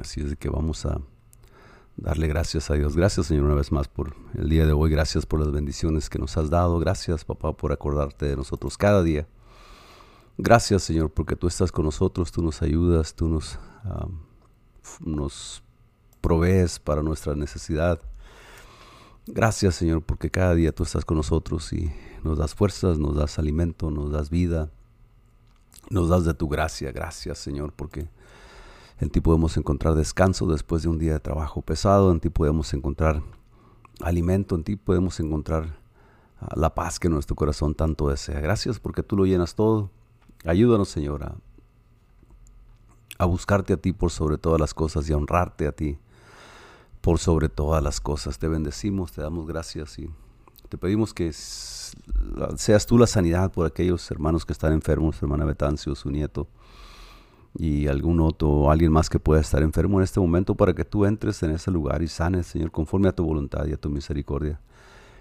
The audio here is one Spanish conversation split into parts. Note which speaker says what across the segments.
Speaker 1: Así es que vamos a darle gracias a Dios. Gracias Señor una vez más por el día de hoy. Gracias por las bendiciones que nos has dado. Gracias papá por acordarte de nosotros cada día. Gracias Señor porque tú estás con nosotros, tú nos ayudas, tú nos, nos provees para nuestra necesidad. Gracias Señor porque cada día tú estás con nosotros y nos das fuerzas, nos das alimento, nos das vida, nos das de tu gracia. Gracias Señor porque en ti podemos encontrar descanso después de un día de trabajo pesado, en ti podemos encontrar alimento, en ti podemos encontrar ah, la paz que nuestro corazón tanto desea. Gracias porque tú lo llenas todo. Ayúdanos, Señor, a, buscarte a ti por sobre todas las cosas y a honrarte a ti por sobre todas las cosas. Te bendecimos, te damos gracias y te pedimos que seas tú la sanidad por aquellos hermanos que están enfermos, hermana Betancio, su nieto, y algún otro, alguien más que pueda estar enfermo en este momento, para que tú entres en ese lugar y sanes, Señor, conforme a tu voluntad y a tu misericordia.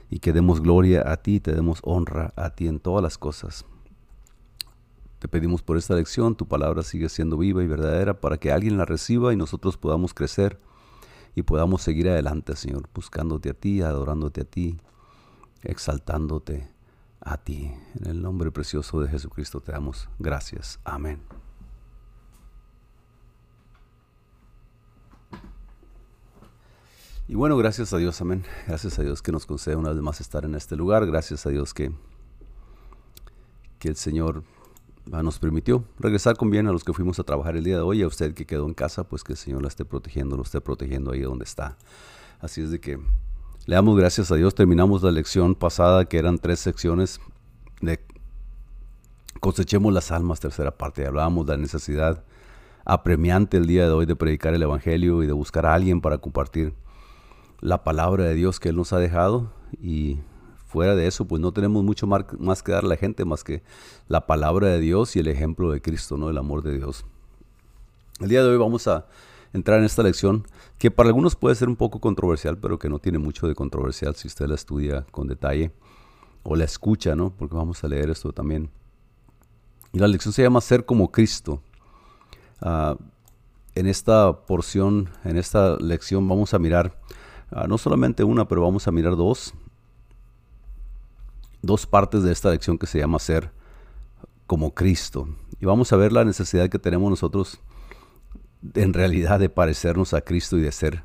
Speaker 1: Y que demos gloria a ti, te demos honra a ti en todas las cosas. Te pedimos por esta lección, tu palabra sigue siendo viva y verdadera para que alguien la reciba y nosotros podamos crecer y podamos seguir adelante, Señor, buscándote a ti, adorándote a ti, exaltándote a ti. En el nombre precioso de Jesucristo te damos gracias. Amén. Y bueno, gracias a Dios, amén. Gracias a Dios que nos concede una vez más estar en este lugar. Gracias a Dios que, que el Señor nos permitió regresar con bien a los que fuimos a trabajar el día de hoy. A usted que quedó en casa, pues que el Señor la esté protegiendo, lo esté protegiendo ahí donde está. Así es de que le damos gracias a Dios. Terminamos la lección pasada, que eran tres secciones de cosechemos las almas, tercera parte. Hablábamos de la necesidad apremiante el día de hoy de predicar el Evangelio y de buscar a alguien para compartir la palabra de Dios que Él nos ha dejado. Y fuera de eso, pues no tenemos mucho más que dar a la gente más que la palabra de Dios y el ejemplo de Cristo, ¿no? El amor de Dios. El día de hoy vamos a entrar en esta lección que para algunos puede ser un poco controversial, pero que no tiene mucho de controversial si usted la estudia con detalle o la escucha, ¿no? Porque vamos a leer esto también. Y la lección se llama Ser como Cristo. Ah, en esta porción, en esta lección vamos a mirar ah, no solamente una, pero vamos a mirar dos dos partes de esta lección que se llama ser como Cristo. Y vamos a ver la necesidad que tenemos nosotros en realidad de parecernos a Cristo y de ser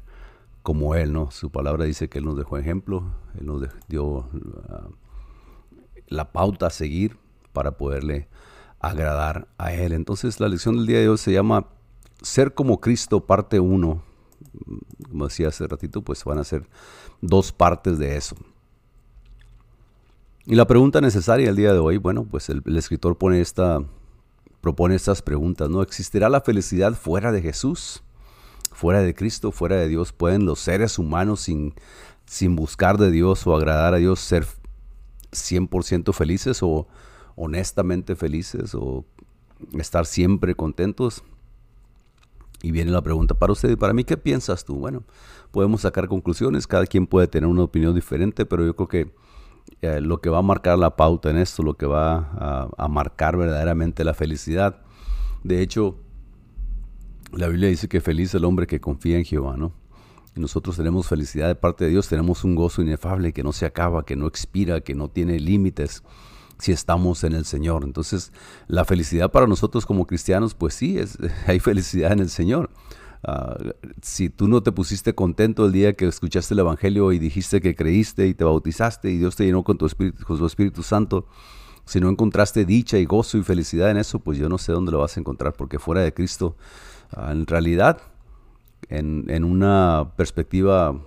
Speaker 1: como Él, ¿no? Su palabra dice que Él nos dejó ejemplo, Él nos dio la pauta a seguir para poderle agradar a Él. Entonces la lección del día de hoy se llama Ser como Cristo, parte 1. Como decía hace ratito, pues van a ser dos partes de eso. Y la pregunta necesaria el día de hoy, bueno, pues el, escritor pone esta, propone estas preguntas, ¿no? ¿Existirá la felicidad fuera de Jesús? Fuera de Cristo, fuera de Dios, ¿pueden los seres humanos sin, sin buscar de Dios o agradar a Dios ser 100% felices o honestamente felices o estar siempre contentos? Y viene la pregunta para usted y para mí, ¿qué piensas tú? Bueno, podemos sacar conclusiones, cada quien puede tener una opinión diferente, pero yo creo que eh, lo que va a marcar la pauta en esto, lo que va a, marcar verdaderamente la felicidad. De hecho, la Biblia dice que feliz el hombre que confía en Jehová, ¿no? Nosotros tenemos felicidad de parte de Dios, tenemos un gozo inefable que no se acaba, que no expira, que no tiene límites si estamos en el Señor. Entonces, la felicidad para nosotros como cristianos, pues sí, es, hay felicidad en el Señor. Ah, si tú no te pusiste contento el día que escuchaste el Evangelio y dijiste que creíste y te bautizaste y Dios te llenó con, tu espíritu, con su Espíritu Santo, si no encontraste dicha y gozo y felicidad en eso, pues yo no sé dónde lo vas a encontrar, porque fuera de Cristo, ah, en realidad, en, en, una perspectiva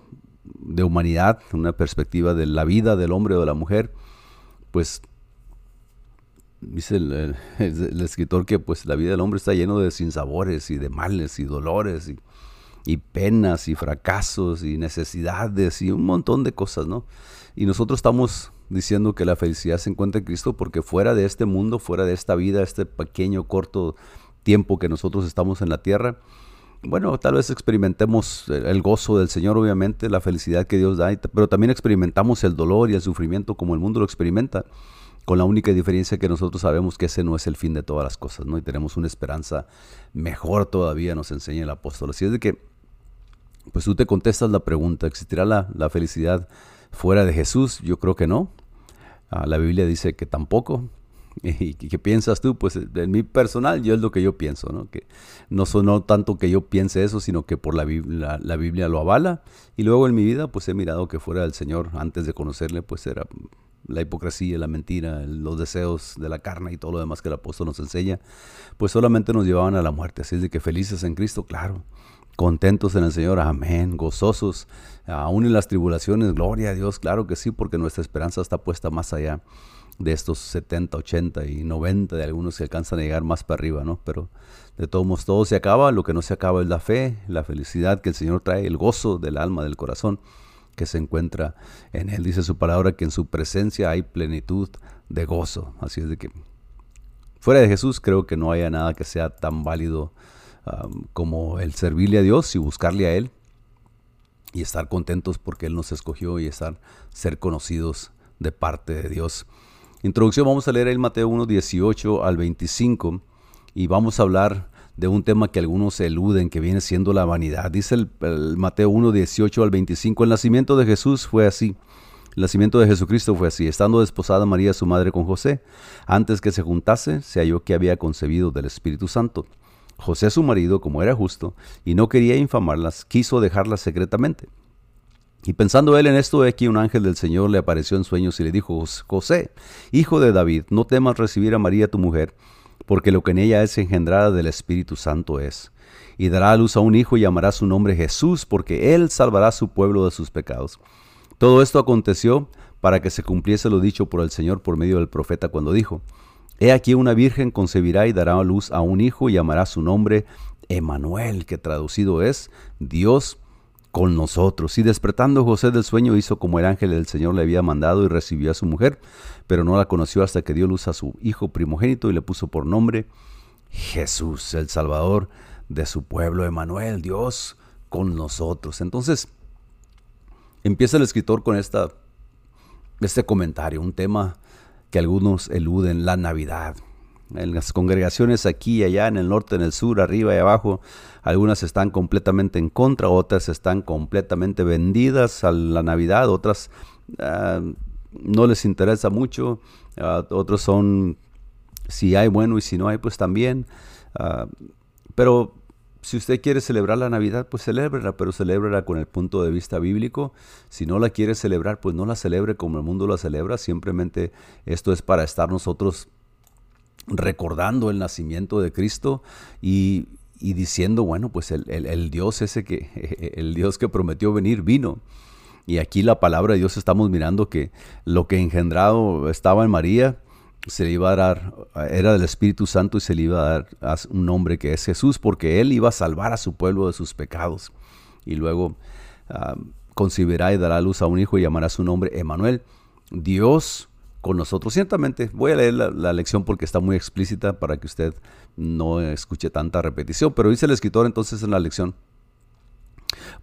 Speaker 1: de humanidad, una perspectiva de la vida del hombre o de la mujer, pues dice el, escritor que pues la vida del hombre está lleno de sinsabores y de males y dolores y, y, penas y fracasos y necesidades y un montón de cosas, ¿no? Y nosotros estamos diciendo que la felicidad se encuentra en Cristo porque fuera de este mundo, fuera de esta vida, este pequeño, corto tiempo que nosotros estamos en la tierra, bueno, tal vez experimentemos el gozo del Señor, obviamente, la felicidad que Dios da, pero también experimentamos el dolor y el sufrimiento como el mundo lo experimenta. Con la única diferencia que nosotros sabemos que ese no es el fin de todas las cosas, ¿no? Y tenemos una esperanza mejor todavía, nos enseña el apóstol. Así es de que, pues tú te contestas la pregunta, ¿existirá la, la felicidad fuera de Jesús? Yo creo que no. Ah, la Biblia dice que tampoco. ¿Y qué piensas tú? Pues en mi personal, yo es lo que yo pienso, ¿no? Que no sonó tanto que yo piense eso, sino que por la Biblia, la Biblia lo avala. Y luego en mi vida, pues he mirado que fuera del Señor, antes de conocerle, pues era la hipocresía, la mentira, los deseos de la carne y todo lo demás que el apóstol nos enseña, pues solamente nos llevaban a la muerte. Así es de que felices en Cristo, claro. Contentos en el Señor, amén, gozosos, aún en las tribulaciones, gloria a Dios, claro que sí, porque nuestra esperanza está puesta más allá de estos 70, 80 y 90 de algunos que alcanzan a llegar más para arriba, ¿no? Pero de todos modos todo se acaba, lo que no se acaba es la fe, la felicidad que el Señor trae, el gozo del alma, del corazón que se encuentra en Él. Dice su palabra que en su presencia hay plenitud de gozo. Así es de que fuera de Jesús creo que no haya nada que sea tan válido um, como el servirle a Dios y buscarle a Él y estar contentos porque Él nos escogió y estar ser conocidos de parte de Dios. Introducción, vamos a leer el Mateo 1, 18 al 25 y vamos a hablar de un tema que algunos eluden, que viene siendo la vanidad. Dice el, Mateo 1, 18 al 25, el nacimiento de Jesús fue así. El nacimiento de Jesucristo fue así. Estando desposada María, su madre, con José, antes que se juntase, se halló que había concebido del Espíritu Santo. José, su marido, como era justo, y no quería infamarlas, quiso dejarlas secretamente. Y pensando él en esto, aquí un ángel del Señor le apareció en sueños y le dijo, José, hijo de David, no temas recibir a María tu mujer, porque lo que en ella es engendrada del Espíritu Santo es. Y dará a luz a un hijo y llamará su nombre Jesús, porque él salvará a su pueblo de sus pecados. Todo esto aconteció para que se cumpliese lo dicho por el Señor por medio del profeta cuando dijo, He aquí una virgen concebirá y dará a luz a un hijo y llamará su nombre Emanuel, que traducido es Dios con nosotros. Y despertando José del sueño hizo como el ángel del Señor le había mandado y recibió a su mujer, pero no la conoció hasta que dio luz a su hijo primogénito y le puso por nombre Jesús, el Salvador de su pueblo, Emanuel, Dios con nosotros. Entonces, empieza el escritor con esta, este comentario, un tema que algunos eluden, la Navidad en las congregaciones aquí y allá, en el norte, en el sur, arriba y abajo, algunas están completamente en contra, otras están completamente vendidas a la Navidad, otras ah, no les interesa mucho, uh, otros son, si hay bueno y si no hay, pues también. Ah, pero si usted quiere celebrar la Navidad, pues celébrela, pero celébrela con el punto de vista bíblico. Si no la quiere celebrar, pues no la celebre como el mundo la celebra. Simplemente esto es para estar nosotros recordando el nacimiento de Cristo y, diciendo, bueno, pues el, Dios ese que, el Dios que prometió venir vino. Y aquí la palabra de Dios estamos mirando que lo que engendrado estaba en María, se le iba a dar, era del Espíritu Santo y se le iba a dar un nombre que es Jesús, porque Él iba a salvar a su pueblo de sus pecados. Y luego ah, concibirá y dará luz a un hijo y llamará su nombre Emanuel, Dios con nosotros. Ciertamente, voy a leer la, lección porque está muy explícita para que usted no escuche tanta repetición, pero dice el escritor entonces en la lección,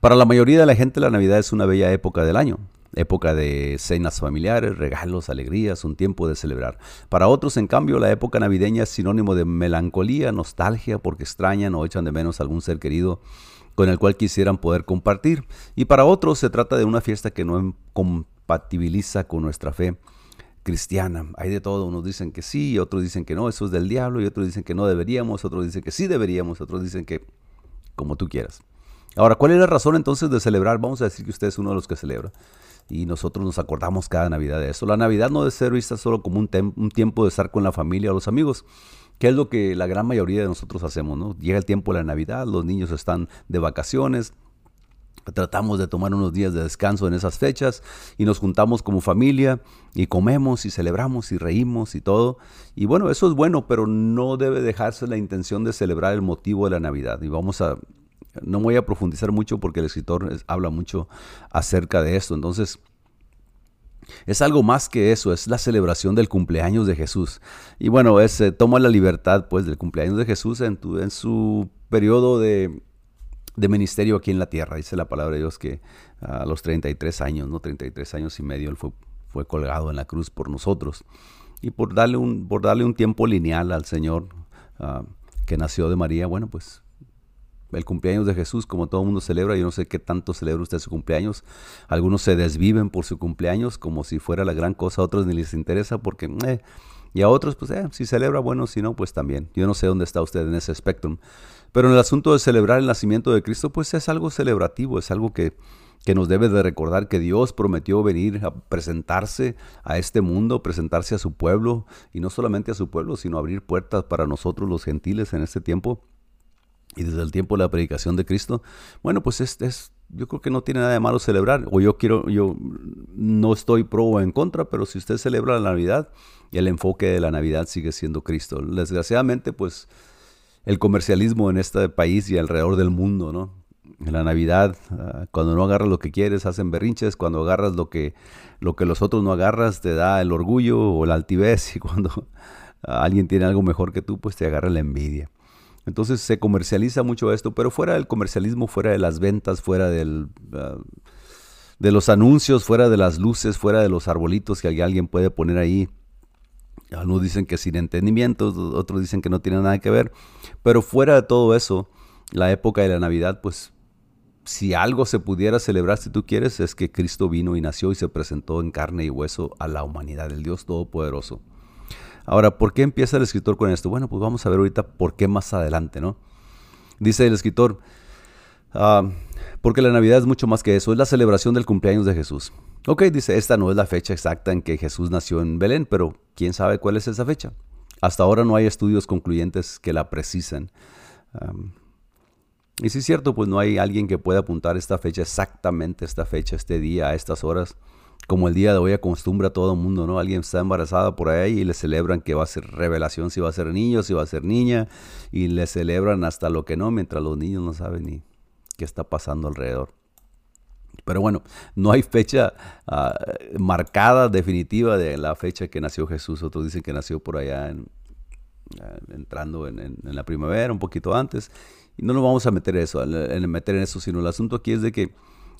Speaker 1: para la mayoría de la gente la Navidad es una bella época del año, época de cenas familiares, regalos, alegrías, un tiempo de celebrar. Para otros, en cambio, la época navideña es sinónimo de melancolía, nostalgia, porque extrañan o echan de menos a algún ser querido con el cual quisieran poder compartir. Y para otros se trata de una fiesta que no compatibiliza con nuestra fe cristiana. Hay de todo, unos dicen que sí, otros dicen que no, eso es del diablo, y otros dicen que no deberíamos, otros dicen que sí deberíamos, otros dicen que como tú quieras. Ahora, ¿cuál es la razón entonces de celebrar? Vamos a decir que usted es uno de los que celebra. Y nosotros nos acordamos cada Navidad de eso. La Navidad no debe ser vista solo como un, un tiempo de estar con la familia o los amigos, que es lo que la gran mayoría de nosotros hacemos, ¿no? Llega el tiempo de la Navidad, los niños están de vacaciones, Tratamos de tomar unos días de descanso en esas fechas y nos juntamos como familia y comemos y celebramos y reímos y todo. Y bueno, eso es bueno, pero no debe dejarse la intención de celebrar el motivo de la Navidad. Y vamos a, no voy a profundizar mucho porque el escritor habla mucho acerca de esto. Entonces, es algo más que eso, es la celebración del cumpleaños de Jesús. Y bueno, es, eh, toma la libertad pues del cumpleaños de Jesús en, en su periodo de de ministerio aquí en la tierra. Dice la palabra de Dios que a los 33 años, ¿no? 33 años y medio, él fue, fue colgado en la cruz por nosotros. y por darle un, por darle un tiempo lineal al Señor ah, que nació de María, bueno, pues el cumpleaños de Jesús, como todo el mundo celebra, yo no sé qué tanto celebra usted su cumpleaños. Algunos se desviven por su cumpleaños como si fuera la gran cosa, a otros ni les interesa porque, eh, y a otros, pues, eh, si celebra, bueno, si no, pues también. Yo no sé dónde está usted en ese espectro. Pero en el asunto de celebrar el nacimiento de Cristo, pues es algo celebrativo, es algo que, que nos debe de recordar que Dios prometió venir a presentarse a este mundo, presentarse a su pueblo, y no solamente a su pueblo, sino abrir puertas para nosotros los gentiles en este tiempo y desde el tiempo de la predicación de Cristo, bueno, pues es, es, yo creo que no tiene nada de malo celebrar. O yo quiero, yo no estoy pro o en contra, pero si usted celebra la Navidad, el enfoque de la Navidad sigue siendo Cristo. Desgraciadamente, pues el comercialismo en este país y alrededor del mundo, ¿no? En la Navidad, ah, cuando no agarras lo que quieres, hacen berrinches. Cuando agarras lo que, lo que los otros no agarras, te da el orgullo o la altivez. Y cuando alguien tiene algo mejor que tú, pues te agarra la envidia. Entonces se comercializa mucho esto, pero fuera del comercialismo, fuera de las ventas, fuera ah, de los anuncios, fuera de las luces, fuera de los arbolitos que alguien puede poner ahí. Algunos dicen que sin entendimiento, otros dicen que no tiene nada que ver. Pero fuera de todo eso, la época de la Navidad, pues si algo se pudiera celebrar, si tú quieres, es que Cristo vino y nació y se presentó en carne y hueso a la humanidad, el Dios Todopoderoso. Ahora, ¿por qué empieza el escritor con esto? Bueno, pues vamos a ver ahorita por qué más adelante, ¿no? Dice el escritor, ah, porque la Navidad es mucho más que eso, es la celebración del cumpleaños de Jesús. Ok, dice, esta no es la fecha exacta en que Jesús nació en Belén, pero ¿quién sabe cuál es esa fecha? Hasta ahora no hay estudios concluyentes que la precisen. y si es cierto, pues no hay alguien que pueda apuntar esta fecha, exactamente esta fecha, este día, a estas horas como el día de hoy acostumbra a todo el mundo, ¿no? Alguien está embarazada por ahí y le celebran que va a ser revelación si va a ser niño, si va a ser niña, y le celebran hasta lo que no, mientras los niños no saben ni qué está pasando alrededor. Pero bueno, no hay fecha ah, marcada, definitiva de la fecha que nació Jesús. Otros dicen que nació por allá entrando en, la primavera, un poquito antes. Y no nos vamos a meter eso, en meter en eso, sino el asunto aquí es de que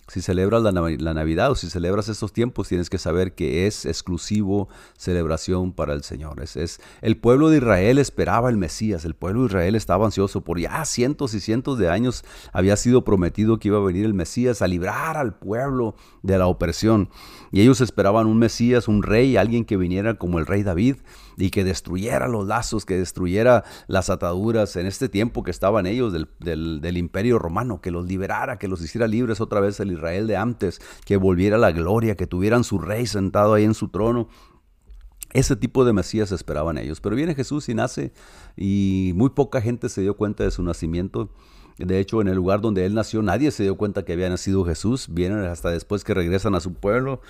Speaker 1: si celebras la, Navidad o si celebras estos tiempos, tienes que saber que es exclusivo celebración para el Señor. Es, el pueblo de Israel esperaba el Mesías, el pueblo de Israel estaba ansioso por ya cientos y cientos de años había sido prometido que iba a venir el Mesías a librar al pueblo de la opresión. Y ellos esperaban un Mesías, un rey, alguien que viniera como el rey David y que destruyera los lazos, que destruyera las ataduras en este tiempo que estaban ellos del, del, imperio romano, que los liberara, que los hiciera libres otra vez el Israel de antes, que volviera la gloria, que tuvieran su rey sentado ahí en su trono. Ese tipo de Mesías esperaban ellos. Pero viene Jesús y nace y muy poca gente se dio cuenta de su nacimiento. De hecho, en el lugar donde él nació, nadie se dio cuenta que había nacido Jesús. Vienen hasta después que regresan a su pueblo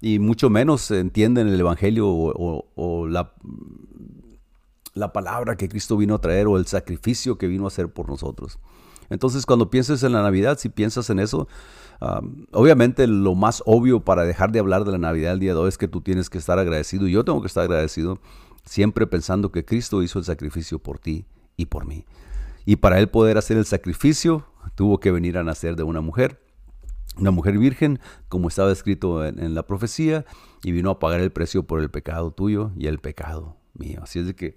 Speaker 1: y mucho menos entienden el Evangelio o, la, la palabra que Cristo vino a traer o el sacrificio que vino a hacer por nosotros. Entonces, cuando pienses en la Navidad, si piensas en eso, obviamente lo más obvio para dejar de hablar de la Navidad el día de hoy es que tú tienes que estar agradecido. Y yo tengo que estar agradecido siempre pensando que Cristo hizo el sacrificio por ti y por mí. Y para él poder hacer el sacrificio, tuvo que venir a nacer de una mujer, una mujer virgen, como estaba escrito en, la profecía, y vino a pagar el precio por el pecado tuyo y el pecado mío. Así es de que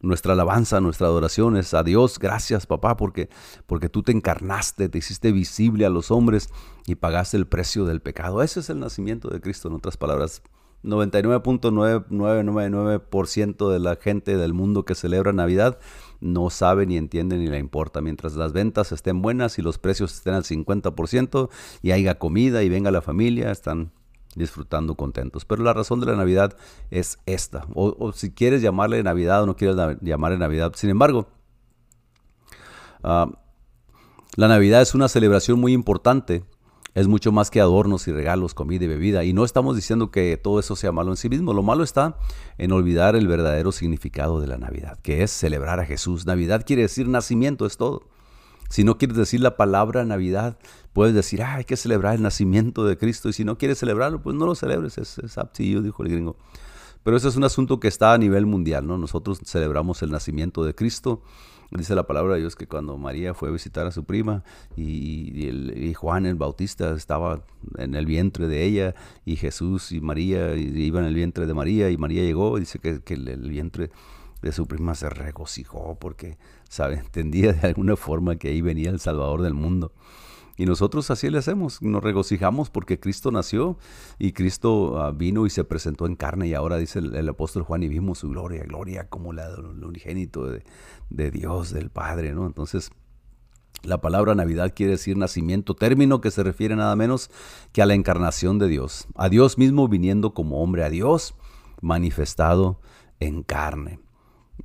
Speaker 1: nuestra alabanza, nuestra adoración es a Dios. Gracias, papá, porque, porque tú te encarnaste, te hiciste visible a los hombres y pagaste el precio del pecado. Ese es el nacimiento de Cristo, en otras palabras. 99.999% de la gente del mundo que celebra Navidad no sabe ni entiende ni le importa. Mientras las ventas estén buenas y los precios estén al 50% y haya comida y venga la familia, están disfrutando contentos. Pero la razón de la Navidad es esta. O, si quieres llamarle Navidad o no quieres llamarle Navidad. Sin embargo, ah, la Navidad es una celebración muy importante es mucho más que adornos y regalos, comida y bebida. Y no estamos diciendo que todo eso sea malo en sí mismo. Lo malo está en olvidar el verdadero significado de la Navidad, que es celebrar a Jesús. Navidad quiere decir nacimiento, es todo. Si no quieres decir la palabra Navidad, puedes decir, ah, hay que celebrar el nacimiento de Cristo. Y si no quieres celebrarlo, pues no lo celebres. Es, es dijo el gringo. Pero ese es un asunto que está a nivel mundial, ¿no? Nosotros celebramos el nacimiento de Cristo Dice la palabra de Dios que cuando María fue a visitar a su prima y, Juan el Bautista estaba en el vientre de ella y Jesús y María iban en el vientre de María y María llegó, dice que, el, el vientre de su prima se regocijó porque, ¿sabe? Entendía de alguna forma que ahí venía el Salvador del mundo. Y nosotros así le hacemos, nos regocijamos porque Cristo nació y Cristo ah, vino y se presentó en carne y ahora dice el, apóstol Juan y vimos su gloria, gloria como la del unigénito de, de, Dios, del Padre, ¿no? Entonces, la palabra Navidad quiere decir nacimiento, término que se refiere nada menos que a la encarnación de Dios, a Dios mismo viniendo como hombre, a Dios manifestado en carne.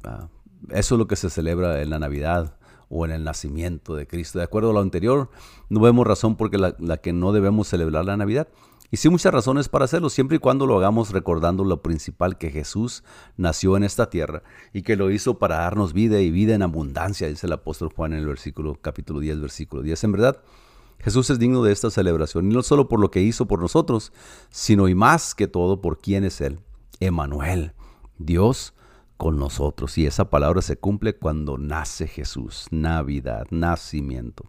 Speaker 1: Ah, eso es lo que se celebra en la Navidad o en el nacimiento de Cristo. De acuerdo a lo anterior, no vemos razón porque la, la, que no debemos celebrar la Navidad. Y sí muchas razones para hacerlo, siempre y cuando lo hagamos recordando lo principal, que Jesús nació en esta tierra y que lo hizo para darnos vida y vida en abundancia, dice el apóstol Juan en el versículo capítulo 10, versículo 10. En verdad, Jesús es digno de esta celebración, y no solo por lo que hizo por nosotros, sino y más que todo por quién es Él, Emanuel, Dios con nosotros. Y esa palabra se cumple cuando nace Jesús, Navidad, nacimiento.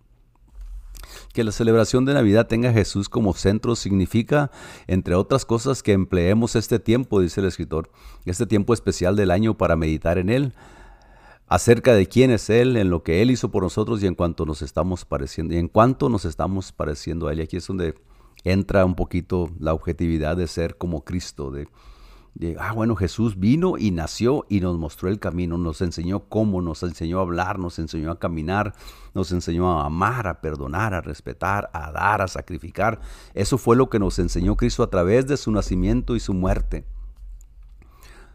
Speaker 1: Que la celebración de Navidad tenga a Jesús como centro significa, entre otras cosas, que empleemos este tiempo, dice el escritor, este tiempo especial del año para meditar en Él, acerca de quién es Él, en lo que Él hizo por nosotros y en cuanto nos estamos pareciendo, y en cuanto nos estamos pareciendo a Él. Y aquí es donde entra un poquito la objetividad de ser como Cristo, de ah, bueno, Jesús vino y nació y nos mostró el camino, nos enseñó cómo, nos enseñó a hablar, nos enseñó a caminar, nos enseñó a amar, a perdonar, a respetar, a dar, a sacrificar. Eso fue lo que nos enseñó Cristo a través de su nacimiento y su muerte.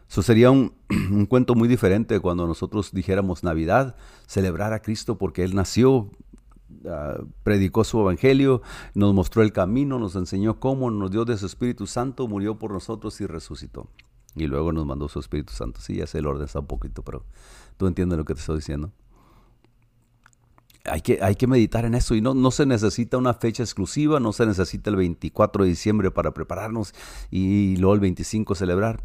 Speaker 1: Eso sería un, cuento muy diferente cuando nosotros dijéramos Navidad, celebrar a Cristo porque Él nació, Ah, predicó su evangelio, nos mostró el camino, nos enseñó cómo, nos dio de su Espíritu Santo, murió por nosotros y resucitó. Y luego nos mandó su Espíritu Santo. Sí, ya sé, el orden está un poquito, pero tú entiendes lo que te estoy diciendo. Hay que, hay que meditar en eso y no, no se necesita una fecha exclusiva, no se necesita el 24 de diciembre para prepararnos y luego el 25 celebrar.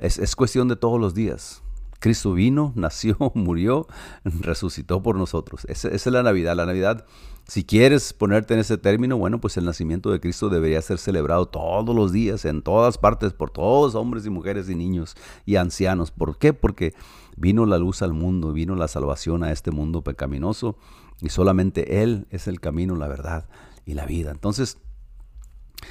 Speaker 1: Es, es cuestión de todos los días. Cristo vino, nació, murió, resucitó por nosotros. Esa, es la Navidad. La Navidad, si quieres ponerte en ese término, bueno, pues el nacimiento de Cristo debería ser celebrado todos los días, en todas partes, por todos, hombres y mujeres y niños y ancianos. ¿Por qué? Porque vino la luz al mundo, vino la salvación a este mundo pecaminoso y solamente Él es el camino, la verdad y la vida. Entonces,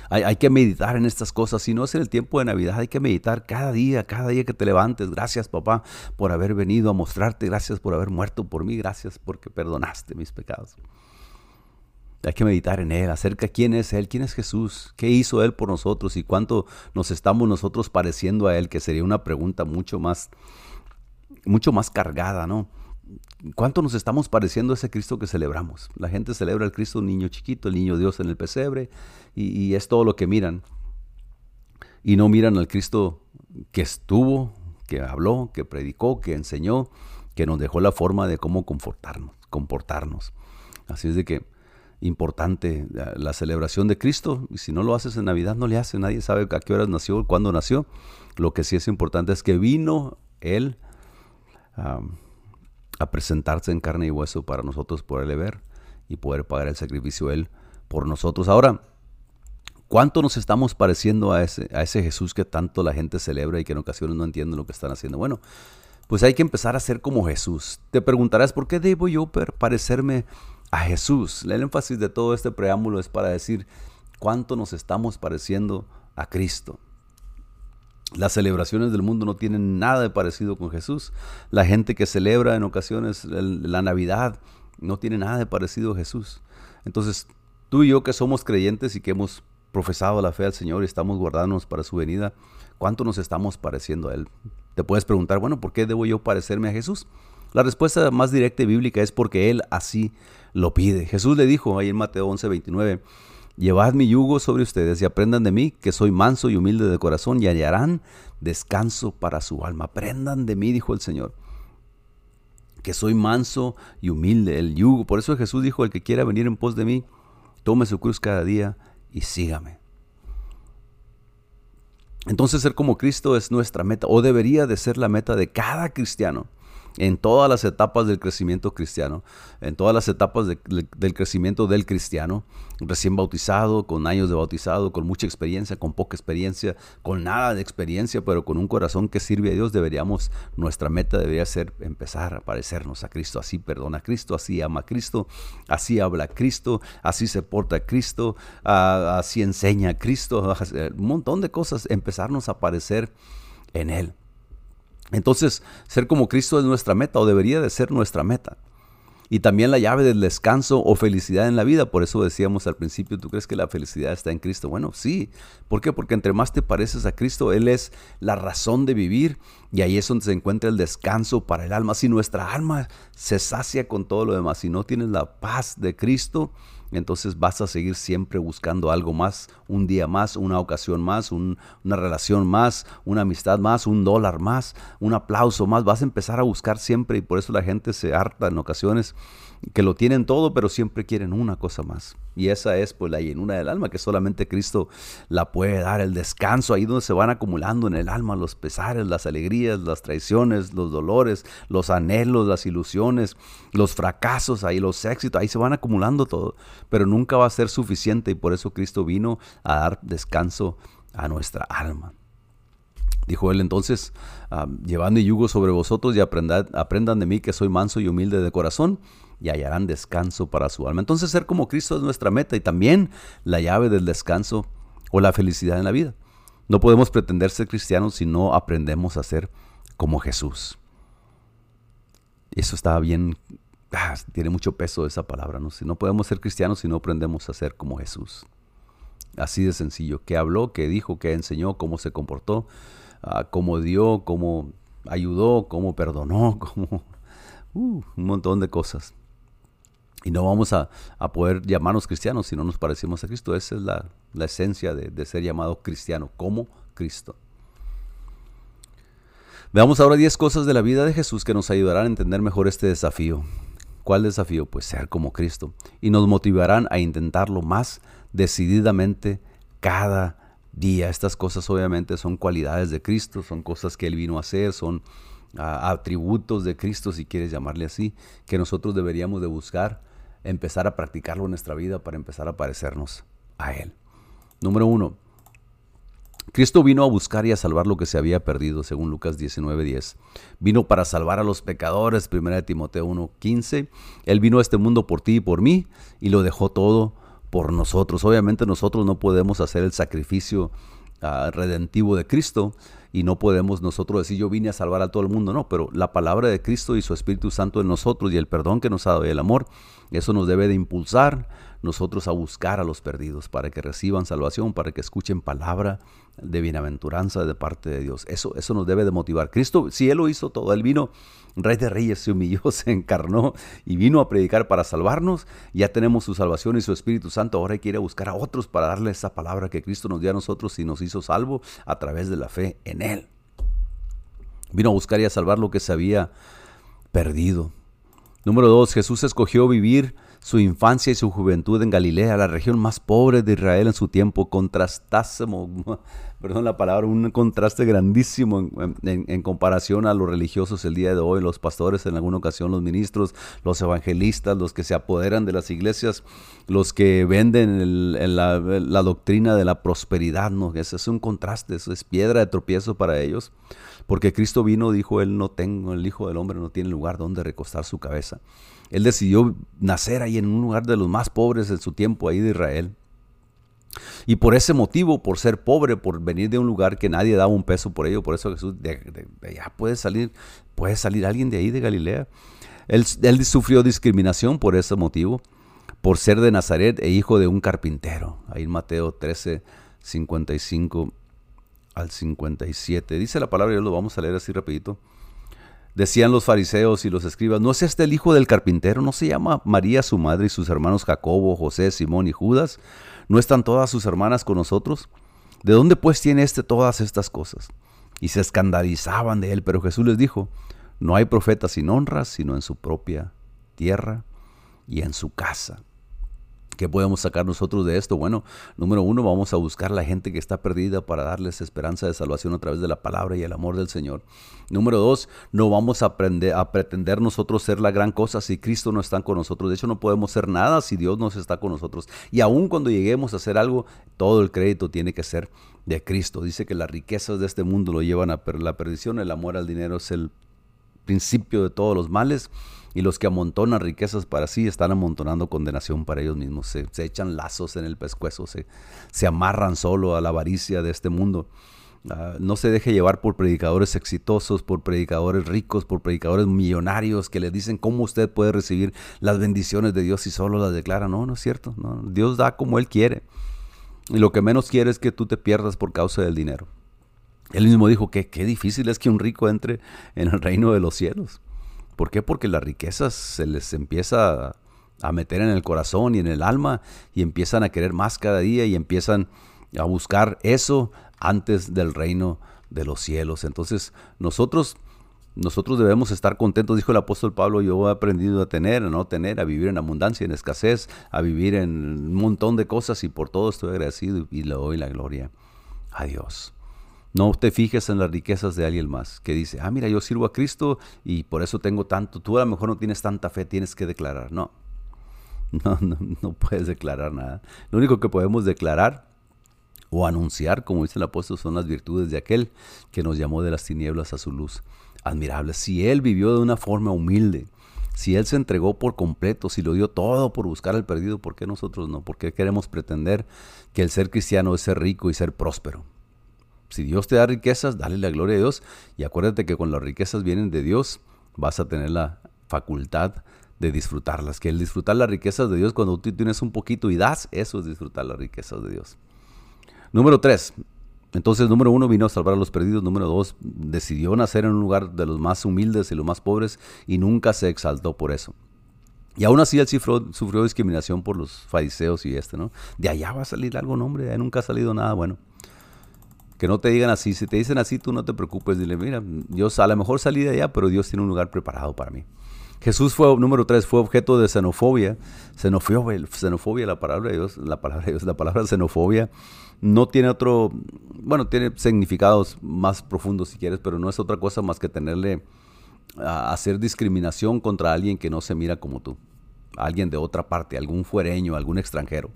Speaker 1: hay, que meditar en estas cosas. Si no es en el tiempo de Navidad, hay que meditar cada día, cada día que te levantes. Gracias, papá, por haber venido a mostrarte. Gracias por haber muerto por mí. Gracias porque perdonaste mis pecados. Hay que meditar en Él, acerca de quién es Él, quién es Jesús, qué hizo Él por nosotros y cuánto nos estamos nosotros pareciendo a Él, que sería una pregunta mucho más, mucho más cargada, ¿no? ¿Cuánto nos estamos pareciendo a ese Cristo que celebramos? La gente celebra al Cristo niño chiquito, el niño Dios en el pesebre, y, es todo lo que miran. Y no miran al Cristo que estuvo, que habló, que predicó, que enseñó, que nos dejó la forma de cómo comportarnos. comportarnos. Así es de que importante la, celebración de Cristo. Y si no lo haces en Navidad, no le hace. Nadie sabe a qué horas nació, cuándo nació. Lo que sí es importante es que vino Él a presentarse en carne y hueso para nosotros poderle ver y poder pagar el sacrificio Él por nosotros. Ahora, ¿cuánto nos estamos pareciendo a ese, a ese Jesús que tanto la gente celebra y que en ocasiones no entienden lo que están haciendo? Bueno, pues hay que empezar a ser como Jesús. Te preguntarás, ¿por qué debo yo parecerme a Jesús? El énfasis de todo este preámbulo es para decir cuánto nos estamos pareciendo a Cristo. Las celebraciones del mundo no tienen nada de parecido con Jesús. La gente que celebra en ocasiones la Navidad no tiene nada de parecido a Jesús. Entonces, tú y yo que somos creyentes y que hemos profesado la fe al Señor y estamos guardándonos para su venida, ¿cuánto nos estamos pareciendo a Él? Te puedes preguntar, bueno, ¿por qué debo yo parecerme a Jesús? La respuesta más directa y bíblica es porque Él así lo pide. Jesús le dijo ahí en Mateo 11, 29, Llevad mi yugo sobre ustedes y aprendan de mí, que soy manso y humilde de corazón, y hallarán descanso para su alma. Aprendan de mí, dijo el Señor, que soy manso y humilde, el yugo. Por eso Jesús dijo, el que quiera venir en pos de mí, tome su cruz cada día y sígame. Entonces ser como Cristo es nuestra meta, o debería de ser la meta de cada cristiano. En todas las etapas del crecimiento cristiano, en todas las etapas del crecimiento del cristiano, recién bautizado, con años de bautizado, con mucha experiencia, con poca experiencia, con nada de experiencia, pero con un corazón que sirve a Dios, deberíamos, nuestra meta debería ser empezar a parecernos a Cristo, así perdona a Cristo, así ama a Cristo, así habla a Cristo, así se porta a Cristo, así enseña a Cristo, un montón de cosas, empezarnos a parecer en Él. Entonces, ser como Cristo es nuestra meta o debería de ser nuestra meta. Y también la llave del descanso o felicidad en la vida. Por eso decíamos al principio, ¿tú crees que la felicidad está en Cristo? Bueno, sí. ¿Por qué? Porque entre más te pareces a Cristo, Él es la razón de vivir y ahí es donde se encuentra el descanso para el alma. Si nuestra alma se sacia con todo lo demás, si no tienes la paz de Cristo, entonces vas a seguir siempre buscando algo más, un día más, una ocasión más, una relación más, una amistad más, un dólar más, un aplauso más. Vas a empezar a buscar siempre y por eso la gente se harta en ocasiones que lo tienen todo, pero siempre quieren una cosa más. Y esa es pues la llenura del alma, que solamente Cristo la puede dar, el descanso, ahí donde se van acumulando en el alma los pesares, las alegrías, las traiciones, los dolores, los anhelos, las ilusiones, los fracasos, ahí los éxitos, ahí se van acumulando todo, pero nunca va a ser suficiente y por eso Cristo vino a dar descanso a nuestra alma. Dijo él entonces, ah, llevando yugo sobre vosotros y aprendan de mí que soy manso y humilde de corazón y hallarán descanso para su alma. Entonces ser como Cristo es nuestra meta y también la llave del descanso o la felicidad en la vida. No podemos pretender ser cristianos si no aprendemos a ser como Jesús. Eso está bien, ah, tiene mucho peso esa palabra. ¿no? Si no podemos ser cristianos si no aprendemos a ser como Jesús. Así de sencillo. ¿Qué habló? ¿Qué dijo? ¿Qué enseñó? ¿Cómo se comportó? Ah, ¿Cómo dio? ¿Cómo ayudó? ¿Cómo perdonó? ¿Cómo... Uh, un montón de cosas. Y no vamos a, poder llamarnos cristianos si no nos parecemos a Cristo. Esa es la, esencia de, ser llamado cristiano, como Cristo. Veamos ahora 10 cosas de la vida de Jesús que nos ayudarán a entender mejor este desafío. ¿Cuál desafío? Pues ser como Cristo. Y nos motivarán a intentarlo más decididamente cada día. Estas cosas obviamente son cualidades de Cristo, son cosas que Él vino a hacer, son ah, atributos de Cristo, si quieres llamarle así, que nosotros deberíamos de buscar empezar a practicarlo en nuestra vida para empezar a parecernos a Él. Número uno, Cristo vino a buscar y a salvar lo que se había perdido, según Lucas 19:10. Vino para salvar a los pecadores, 1 Timoteo 1:15. Él vino a este mundo por ti y por mí y lo dejó todo por nosotros. Obviamente nosotros no podemos hacer el sacrificio ah, redentivo de Cristo, y no podemos nosotros decir yo vine a salvar a todo el mundo, no, pero la palabra de Cristo y su Espíritu Santo en nosotros y el perdón que nos ha dado y el amor, eso nos debe de impulsar nosotros a buscar a los perdidos para que reciban salvación, para que escuchen palabra de bienaventuranza de parte de Dios. Eso, eso nos debe de motivar. Cristo, si Él lo hizo todo, Él vino, Rey de Reyes, se humilló, se encarnó y vino a predicar para salvarnos. Ya tenemos su salvación y su Espíritu Santo. Ahora a buscar a otros para darle esa palabra que Cristo nos dio a nosotros y nos hizo salvo a través de la fe en Él. Vino a buscar y a salvar lo que se había perdido. Número dos, Jesús escogió vivir su infancia y su juventud en Galilea, la región más pobre de Israel en su tiempo, contrastásimo, perdón la palabra, un contraste grandísimo en, comparación a los religiosos el día de hoy, los pastores en alguna ocasión, los ministros, los evangelistas, los que se apoderan de las iglesias, los que venden la, doctrina de la prosperidad, ¿no? Ese es un contraste, eso es piedra de tropiezo para ellos, porque Cristo vino, dijo él, no tengo, el Hijo del Hombre no tiene lugar donde recostar su cabeza. Él decidió nacer ahí en un lugar de los más pobres en su tiempo ahí de Israel. Y por ese motivo, por ser pobre, por venir de un lugar que nadie daba un peso por ello, por eso Jesús, de, allá puede salir, puede salir alguien de ahí de Galilea. Él, él, sufrió discriminación por ese motivo, por ser de Nazaret e hijo de un carpintero. Ahí en Mateo 13, 55 al 57. Dice la palabra, y lo vamos a leer así rapidito. Decían los fariseos y los escribas, ¿no es este el hijo del carpintero? ¿No se llama María su madre y sus hermanos Jacobo, José, Simón y Judas? ¿No están todas sus hermanas con nosotros? ¿De dónde pues tiene éste todas estas cosas? Y se escandalizaban de él, pero Jesús les dijo, no hay profeta sin honra, sino en su propia tierra y en su casa. ¿Qué podemos sacar nosotros de esto? Bueno, número uno, vamos a buscar la gente que está perdida para darles esperanza de salvación a través de la palabra y el amor del Señor. Número dos, no vamos a, a pretender nosotros ser la gran cosa si Cristo no está con nosotros. De hecho, no podemos ser nada si Dios no está con nosotros. Y aun cuando lleguemos a hacer algo, todo el crédito tiene que ser de Cristo. Dice que las riquezas de este mundo lo llevan a la perdición, el amor al dinero es el principio de todos los males y los que amontonan riquezas para sí están amontonando condenación para ellos mismos. Se, echan lazos en el pescuezo, se, se, amarran solo a la avaricia de este mundo. Ah, no se deje llevar por predicadores exitosos, por predicadores ricos, por predicadores millonarios que le dicen cómo usted puede recibir las bendiciones de Dios y solo las declara. No, no es cierto. Dios da como Él quiere. Y lo que menos quiere es que tú te pierdas por causa del dinero. Él mismo dijo que qué difícil es que un rico entre en el reino de los cielos. ¿Por qué? Porque las riquezas se les empieza a meter en el corazón y en el alma y empiezan a querer más cada día y empiezan a buscar eso antes del reino de los cielos. Entonces nosotros nosotros debemos estar contentos, dijo el apóstol Pablo, yo he aprendido a tener, a no tener, a vivir en abundancia, en escasez, a vivir en un montón de cosas y por todo estoy agradecido y le doy la gloria a Dios. No te fijes en las riquezas de alguien más que dice, ah, mira, yo sirvo a Cristo y por eso tengo tanto. Tú a lo mejor no tienes tanta fe, tienes que declarar. No, no, no, no puedes declarar nada. Lo único que podemos declarar o anunciar, como dice el apóstol, son las virtudes de aquel que nos llamó de las tinieblas a su luz admirable. Si él vivió de una forma humilde, si él se entregó por completo, si lo dio todo por buscar al perdido, ¿por qué nosotros no? ¿Por qué queremos pretender que el ser cristiano es ser rico y ser próspero? Si Dios te da riquezas, dale la gloria a Dios y acuérdate que con las riquezas vienen de Dios, vas a tener la facultad de disfrutarlas. Que el disfrutar las riquezas de Dios cuando tú tienes un poquito y das, eso es disfrutar las riquezas de Dios. Número tres. Entonces, número uno, vino a salvar a los perdidos. Número dos, decidió nacer en un lugar de los más humildes y los más pobres y nunca se exaltó por eso. Y aún así él sufrió, discriminación por los fariseos y este, ¿no? De allá va a salir algo, nombre, de nunca ha salido nada bueno que no te digan así. Si te dicen así, tú no te preocupes. Dile, mira, Dios a lo mejor salí de allá, pero Dios tiene un lugar preparado para mí. Jesús fue, número tres, fue objeto de xenofobia. Xenofobia, xenofobia, la palabra de Dios, la palabra de Dios, la palabra xenofobia no tiene otro, bueno, tiene significados más profundos si quieres, pero no es otra cosa más que tenerle, a hacer discriminación contra alguien que no se mira como tú. Alguien de otra parte, algún fuereño, algún extranjero.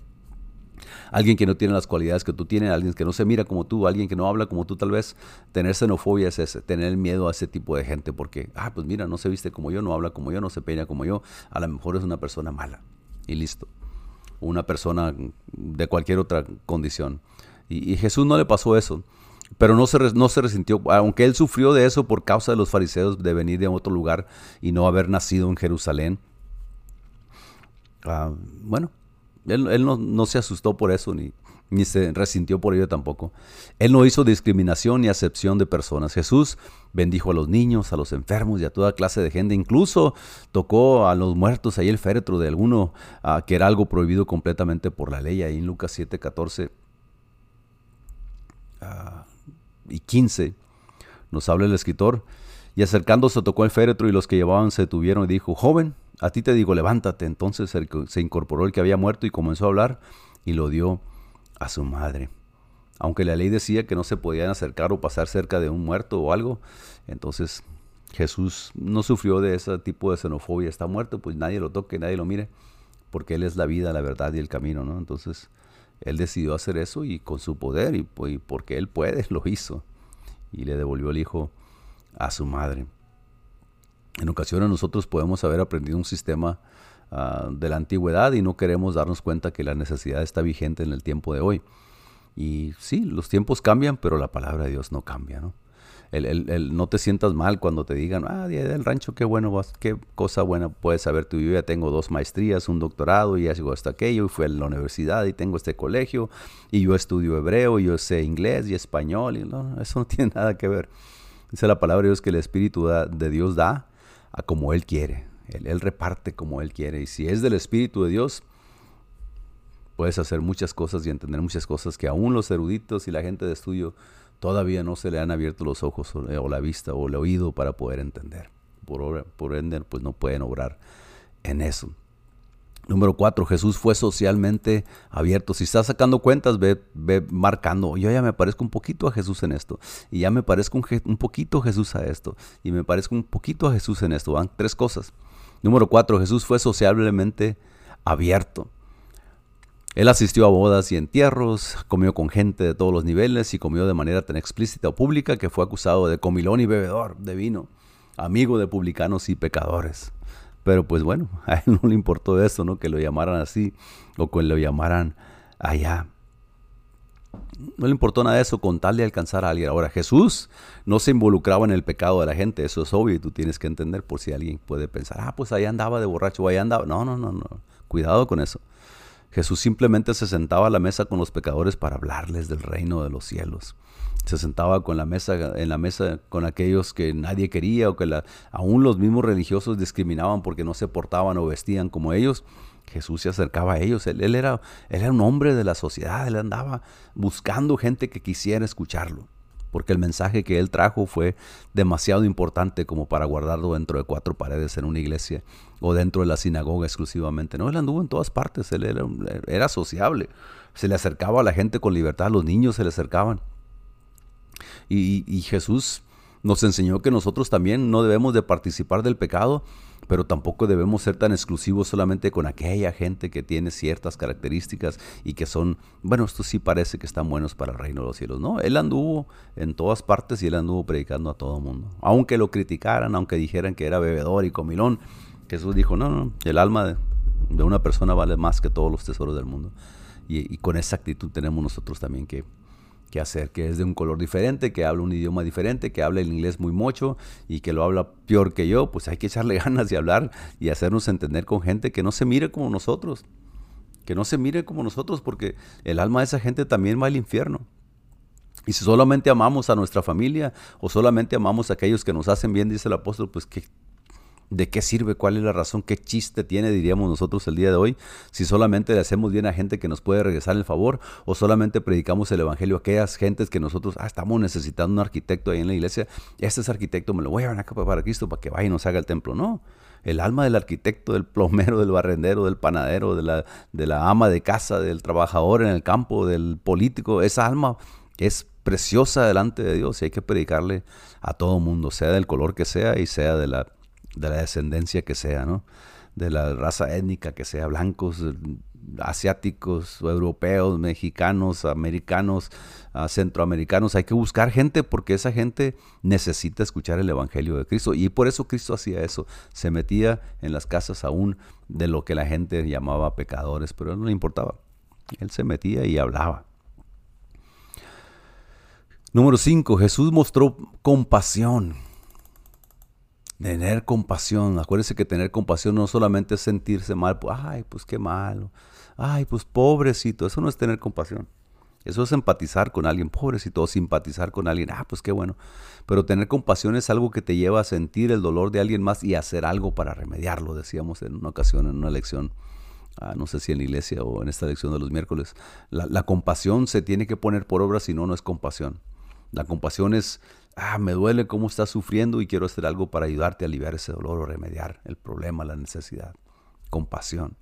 Speaker 1: Alguien que no tiene las cualidades que tú tienes, alguien que no se mira como tú, alguien que no habla como tú tal vez. Tener xenofobia es ese, tener miedo a ese tipo de gente porque, ah, pues mira, no se viste como yo, no habla como yo, no se peina como yo, a lo mejor es una persona mala. Y listo. Una persona de cualquier otra condición. Y, Jesús no le pasó eso. Pero no se, no se resintió, aunque él sufrió de eso por causa de los fariseos de venir de otro lugar y no haber nacido en Jerusalén. Ah, bueno, él, no, se asustó por eso, ni, se resintió por ello tampoco. Él no hizo discriminación ni acepción de personas. Jesús bendijo a los niños, a los enfermos y a toda clase de gente. Incluso tocó a los muertos ahí el féretro de alguno, ah, que era algo prohibido completamente por la ley. Ahí en Lucas 7, 14 ah, y 15 nos habla el escritor. Y acercándose tocó el féretro y los que llevaban se detuvieron y dijo, joven, a ti te digo, levántate. Entonces se incorporó el que había muerto y comenzó a hablar y lo dio a su madre. Aunque la ley decía que no se podían acercar o pasar cerca de un muerto o algo, entonces Jesús no sufrió de ese tipo de xenofobia. Está muerto, pues nadie lo toque, nadie lo mire, porque Él es la vida, la verdad y el camino, ¿no? Entonces Él decidió hacer eso y con su poder y, y porque Él puede, lo hizo. Y le devolvió el hijo a su madre. En ocasiones nosotros podemos haber aprendido un sistema ah, de la antigüedad y no queremos darnos cuenta que la necesidad está vigente en el tiempo de hoy. Y sí, los tiempos cambian, pero la palabra de Dios no cambia, ¿no? El, no te sientas mal cuando te digan, ah, del rancho, qué bueno, vas, qué cosa buena puedes saber tu vida. Tengo dos maestrías, un doctorado, y ya llegó hasta aquello, y fui a la universidad, y tengo este colegio, y yo estudio hebreo, y yo sé inglés y español, y no, eso no tiene nada que ver. Dice la palabra de Dios que el Espíritu de Dios da a como Él quiere. Él, reparte como Él quiere. Y si es del Espíritu de Dios, puedes hacer muchas cosas y entender muchas cosas que aún los eruditos y la gente de estudio todavía no se le han abierto los ojos o, la vista o el oído para poder entender. Por, por ende, pues no pueden obrar en eso. Número cuatro, Jesús fue socialmente abierto. Si estás sacando cuentas, ve, ve, marcando. Yo ya me parezco un poquito a Jesús en esto. Y ya me parezco un, poquito a Jesús a esto. Y me parezco un poquito a Jesús en esto. Van tres cosas. Número cuatro, Jesús fue sociablemente abierto. Él asistió a bodas y entierros, comió con gente de todos los niveles y comió de manera tan explícita o pública que fue acusado de comilón y bebedor de vino, amigo de publicanos y pecadores. Pero pues bueno, a él no le importó eso, ¿no? Que lo llamaran así o que lo llamaran allá. No le importó nada de eso con tal de alcanzar a alguien. Ahora, Jesús no se involucraba en el pecado de la gente, eso es obvio y tú tienes que entender por si alguien puede pensar, ah, pues allá andaba de borracho, allá andaba. No, no, no, no. Cuidado con eso. Jesús simplemente se sentaba a la mesa con los pecadores para hablarles del reino de los cielos. Se sentaba con la mesa, en la mesa con aquellos que nadie quería o que aún los mismos religiosos discriminaban porque no se portaban o vestían como ellos. Jesús se acercaba a ellos. Él, era, él era un hombre de la sociedad. Él andaba buscando gente que quisiera escucharlo porque el mensaje que él trajo fue demasiado importante como para guardarlo dentro de cuatro paredes en una iglesia o dentro de la sinagoga exclusivamente. No, él anduvo en todas partes, él era, sociable, se le acercaba a la gente con libertad, los niños se le acercaban. Y, Jesús nos enseñó que nosotros también no debemos de participar del pecado, pero tampoco debemos ser tan exclusivos solamente con aquella gente que tiene ciertas características y que son, bueno, esto sí parece que están buenos para el reino de los cielos. No, él anduvo en todas partes y él anduvo predicando a todo mundo. Aunque lo criticaran, aunque dijeran que era bebedor y comilón, Jesús dijo, no, no, el alma de, una persona vale más que todos los tesoros del mundo. y con esa actitud tenemos nosotros también que que hacer, que es de un color diferente, que habla un idioma diferente, que habla el inglés muy mucho y que lo habla peor que yo, pues hay que echarle ganas y hablar y hacernos entender con gente que no se mire como nosotros, que no se mire como nosotros, porque el alma de esa gente también va al infierno. Y si solamente amamos a nuestra familia o solamente amamos a aquellos que nos hacen bien, dice el apóstol, pues que ¿De qué sirve? ¿Cuál es la razón? ¿Qué chiste tiene, diríamos nosotros el día de hoy? Si solamente le hacemos bien a gente que nos puede regresar el favor o solamente predicamos el evangelio a aquellas gentes que nosotros, ah, estamos necesitando un arquitecto ahí en la iglesia, este es arquitecto, me lo voy a acá para Cristo para que vaya y nos haga el templo. No, el alma del arquitecto, del plomero, del barrendero, del panadero, de la, de la ama de casa, del trabajador en el campo, del político, esa alma es preciosa delante de Dios y hay que predicarle a todo mundo, sea del color que sea y sea de la de la descendencia que sea, ¿no? de la raza étnica que sea, blancos, asiáticos, europeos, mexicanos, americanos, ah, centroamericanos. Hay que buscar gente porque esa gente necesita escuchar el Evangelio de Cristo. Y por eso Cristo hacía eso. Se metía en las casas aún de lo que la gente llamaba pecadores, pero no le importaba. Él se metía y hablaba. Número 5. Jesús mostró compasión tener compasión. Acuérdense que tener compasión no solamente es sentirse mal, pues, ay, pues qué malo, ay, pues pobrecito, eso no es tener compasión. Eso es empatizar con alguien, pobrecito, o simpatizar con alguien, ah, pues qué bueno. Pero tener compasión es algo que te lleva a sentir el dolor de alguien más y hacer algo para remediarlo, decíamos en una ocasión, en una lección, ah, no sé si en la iglesia o en esta lección de los miércoles. La, la compasión se tiene que poner por obra, si no, no es compasión. La compasión es ah, me duele cómo estás sufriendo y quiero hacer algo para ayudarte a aliviar ese dolor o remediar el problema, la necesidad. Compasión.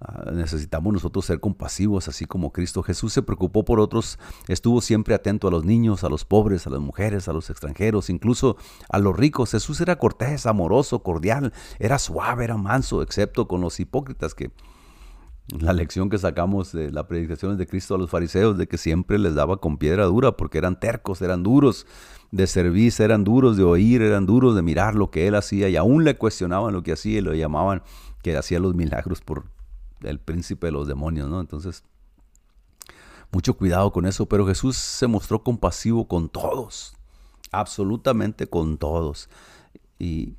Speaker 1: Ah, necesitamos nosotros ser compasivos, así como Cristo Jesús se preocupó por otros, estuvo siempre atento a los niños, a los pobres, a las mujeres, a los extranjeros, incluso a los ricos. Jesús era cortés, amoroso, cordial, era suave, era manso, excepto con los hipócritas que la lección que sacamos de las predicaciones de Cristo a los fariseos, de que siempre les daba con piedra dura, porque eran tercos, eran duros de servir, eran duros de oír, eran duros de mirar lo que él hacía y aún le cuestionaban lo que hacía y lo llamaban que hacía los milagros por el príncipe de los demonios, ¿no? Entonces, mucho cuidado con eso, pero Jesús se mostró compasivo con todos, absolutamente con todos. Y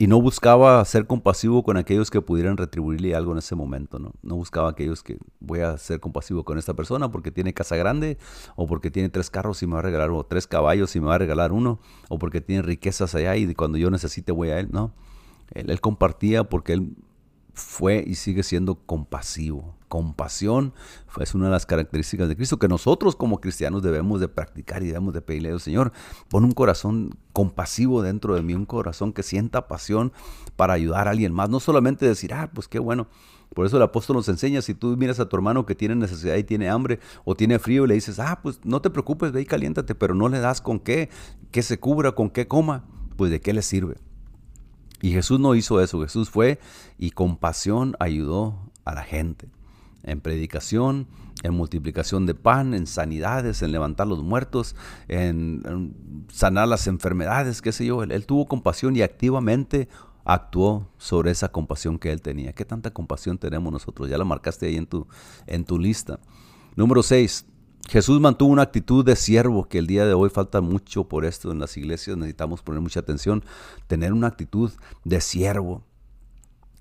Speaker 1: y no buscaba ser compasivo con aquellos que pudieran retribuirle algo en ese momento, ¿no? No buscaba aquellos que voy a ser compasivo con esta persona porque tiene casa grande, o porque tiene tres carros y me va a regalar, o tres caballos y me va a regalar uno, o porque tiene riquezas allá y cuando yo necesite voy a él, ¿no? Él, él compartía porque él fue y sigue siendo compasivo. Compasión es una de las características de Cristo que nosotros como cristianos debemos de practicar y debemos de pedirle al Señor, pon un corazón compasivo dentro de mí, un corazón que sienta pasión para ayudar a alguien más, no solamente decir, ah, pues qué bueno. Por eso el apóstol nos enseña, si tú miras a tu hermano que tiene necesidad y tiene hambre o tiene frío y le dices, ah, pues no te preocupes, ve y caliéntate, pero no le das con qué, que se cubra, con qué coma, pues de qué le sirve. Y Jesús no hizo eso, Jesús fue y con pasión ayudó a la gente. En predicación, en multiplicación de pan, en sanidades, en levantar los muertos, en, sanar las enfermedades, qué sé yo. Él, tuvo compasión y activamente actuó sobre esa compasión que él tenía. ¿Qué tanta compasión tenemos nosotros? Ya la marcaste ahí en tu, en tu lista. Número 6. Jesús mantuvo una actitud de siervo, que el día de hoy falta mucho por esto en las iglesias, necesitamos poner mucha atención, tener una actitud de siervo.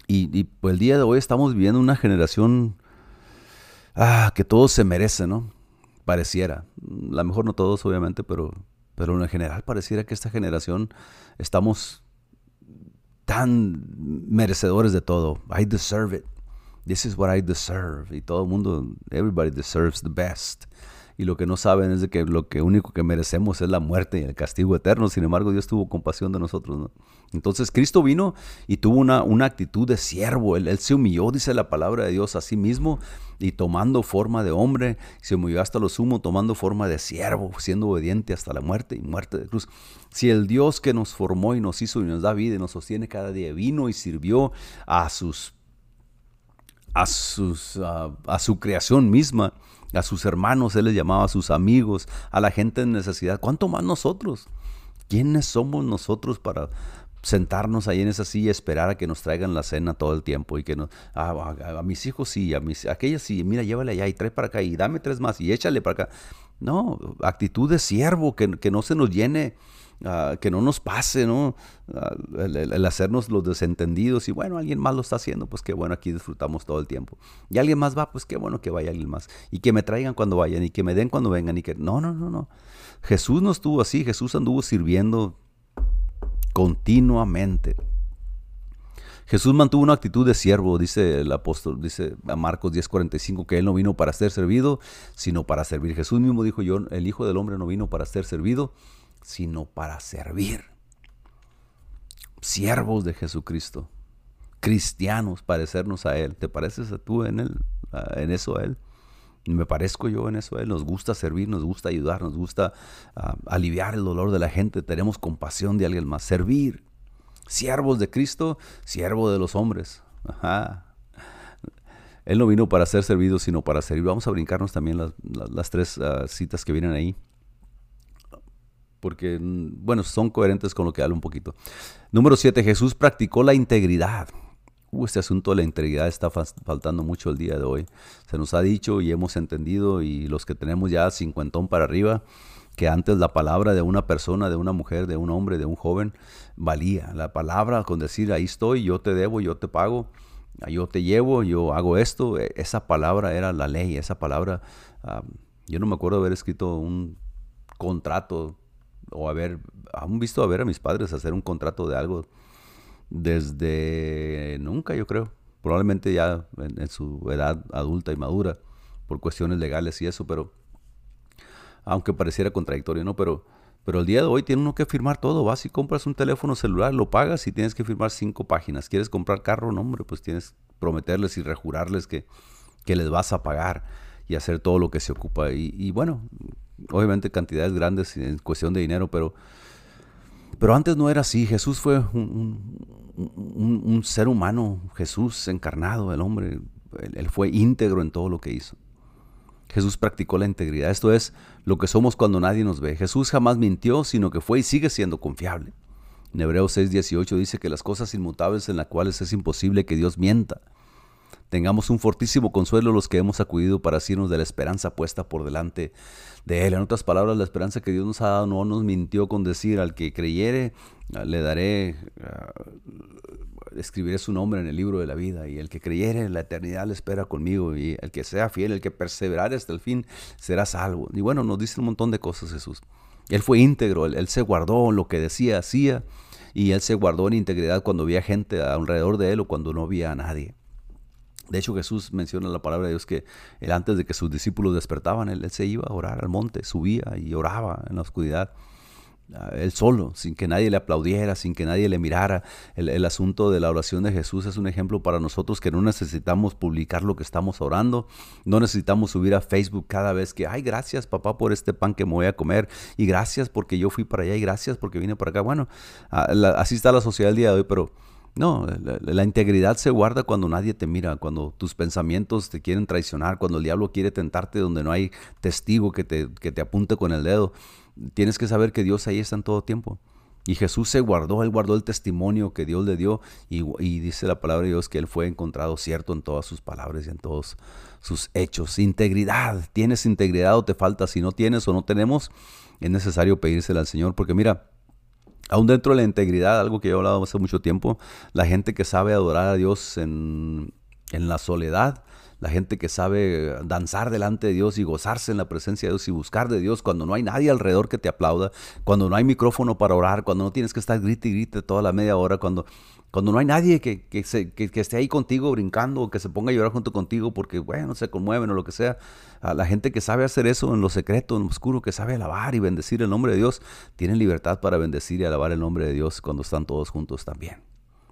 Speaker 1: Y, pues el día de hoy estamos viviendo una generación ah, que todo se merece, ¿no? Pareciera. La mejor no todos, obviamente, pero, pero en general pareciera que esta generación estamos tan merecedores de todo. I deserve it. This is what I deserve. Y todo el mundo, everybody deserves the best y lo que no saben es de que lo que único que merecemos es la muerte y el castigo eterno. Sin embargo, Dios tuvo compasión de nosotros. Entonces Cristo vino y tuvo una, una actitud de siervo. Él, se humilló, dice la palabra de Dios, a sí mismo y tomando forma de hombre, se humilló hasta lo sumo, tomando forma de siervo, siendo obediente hasta la muerte y muerte de cruz. Si el Dios que nos formó y nos hizo y nos da vida y nos sostiene cada día vino y sirvió a sus a, sus, a su creación misma, a sus hermanos, Él les llamaba a sus amigos, a la gente en necesidad. ¿Cuánto más nosotros? ¿Quiénes somos nosotros para sentarnos ahí en esa silla y esperar a que nos traigan la cena todo el tiempo y que nos, a, mis hijos sí, a, mis, a sí, mira, llévale allá y trae para acá y dame tres más y échale para acá. No, actitud de siervo, que, que no se nos llene Ah, que no nos pase, ¿no? Ah, el, hacernos los desentendidos y bueno, alguien más lo está haciendo, pues qué bueno, aquí disfrutamos todo el tiempo. Y alguien más va, pues qué bueno que vaya alguien más. Y que me traigan cuando vayan y que me den cuando vengan y que... No, no, no, no. Jesús no estuvo así, Jesús anduvo sirviendo continuamente. Jesús mantuvo una actitud de siervo, dice el apóstol, dice a Marcos 10:45, que él no vino para ser servido, sino para servir. Jesús mismo dijo, yo, el Hijo del Hombre no vino para ser servido, sino para servir. Siervos de Jesucristo, cristianos, parecernos a Él. ¿Te pareces a tú en, él, en eso a Él? Me parezco yo en eso a Él. Nos gusta servir, nos gusta ayudar, nos gusta ah, aliviar el dolor de la gente. Tenemos compasión de alguien más. Servir. Siervos de Cristo, siervo de los hombres. Él no vino para ser servido, sino para servir. Vamos a brincarnos también las, tres ah, citas que vienen ahí porque, mm, bueno, son coherentes con lo que hablo un poquito. Número 7, Jesús practicó la integridad. Uh, este asunto de la integridad está faltando mucho el día de hoy. Se nos ha dicho y hemos entendido, y los que tenemos ya cincuentón para arriba, que antes la palabra de una persona, de una mujer, de un hombre, de un joven, valía. La palabra con decir, ahí estoy, yo te debo, yo te pago, yo te llevo, yo hago esto, e, esa palabra era la ley, esa palabra, yo no me acuerdo haber escrito un contrato o haber, han visto a ver a mis padres hacer un contrato de algo desde nunca, yo creo. Probablemente ya en, su edad adulta y madura, por cuestiones legales y eso, pero aunque pareciera contradictorio, ¿no? Pero, pero el día de hoy tiene uno que firmar todo. Vas y compras un teléfono celular, lo pagas y tienes que firmar cinco páginas. ¿Quieres comprar carro? No, hombre, pues tienes que prometerles y rejurarles que, que les vas a pagar y hacer todo lo que se ocupa. y bueno, obviamente cantidades grandes en cuestión de dinero, pero, pero antes no era así. Jesús fue un, ser humano, Jesús encarnado, el hombre, él, fue íntegro en todo lo que hizo. Jesús practicó la integridad. Esto es lo que somos cuando nadie nos ve. Jesús jamás mintió, sino que fue y sigue siendo confiable. En Hebreos 6:18 dice que las cosas inmutables en las cuales es imposible que Dios mienta. Tengamos un fortísimo consuelo los que hemos acudido para asirnos de la esperanza puesta por delante de Él. En otras palabras, la esperanza que Dios nos ha dado no nos mintió con decir al que creyere, ah, le daré, ah, escribiré su nombre en el libro de la vida, y el que creyere, la eternidad le espera conmigo, y el que sea fiel, el que perseverare hasta el fin, será salvo. Y bueno, nos dice un montón de cosas Jesús. Él fue íntegro, él, se guardó lo que decía, hacía, y él se guardó en integridad cuando había gente alrededor de él o cuando no había a nadie. De hecho, Jesús menciona en la palabra de Dios que él, antes de que sus discípulos despertaban, él, se iba a orar al monte, subía y oraba en la oscuridad él solo, sin que nadie le aplaudiera, sin que nadie le mirara. El, asunto de la oración de Jesús es un ejemplo para nosotros que no necesitamos publicar lo que estamos orando, no necesitamos subir a Facebook cada vez que, ay, gracias papá por este pan que me voy a comer, y gracias porque yo fui para allá, y gracias porque vine para acá. Bueno, así está la sociedad el día de hoy, pero no, la, integridad se guarda cuando nadie te mira, cuando tus pensamientos te quieren traicionar, cuando el diablo quiere tentarte donde no hay testigo que te, que te apunte con el dedo tienes que saber que Dios ahí está en todo tiempo. Y Jesús se guardó, él guardó el testimonio que Dios le dio y, dice la palabra de Dios que él fue encontrado cierto en todas sus palabras y en todos sus hechos. Integridad, ¿tienes integridad o te falta? Si no tienes o no tenemos, es necesario pedírsela al Señor porque mira, aún dentro de la integridad, algo que yo he hablado hace mucho tiempo, la gente que sabe adorar a Dios en, en la soledad, la gente que sabe danzar delante de Dios y gozarse en la presencia de Dios y buscar de Dios cuando no hay nadie alrededor que te aplauda, cuando no hay micrófono para orar, cuando no tienes que estar grite y grite toda la media hora, cuando, cuando no hay nadie que, que, esté ahí contigo brincando o que se ponga a llorar junto contigo porque, bueno, se conmueven o lo que sea. A la gente que sabe hacer eso en lo secreto, en lo oscuro, que sabe alabar y bendecir el nombre de Dios, tiene libertad para bendecir y alabar el nombre de Dios cuando están todos juntos también.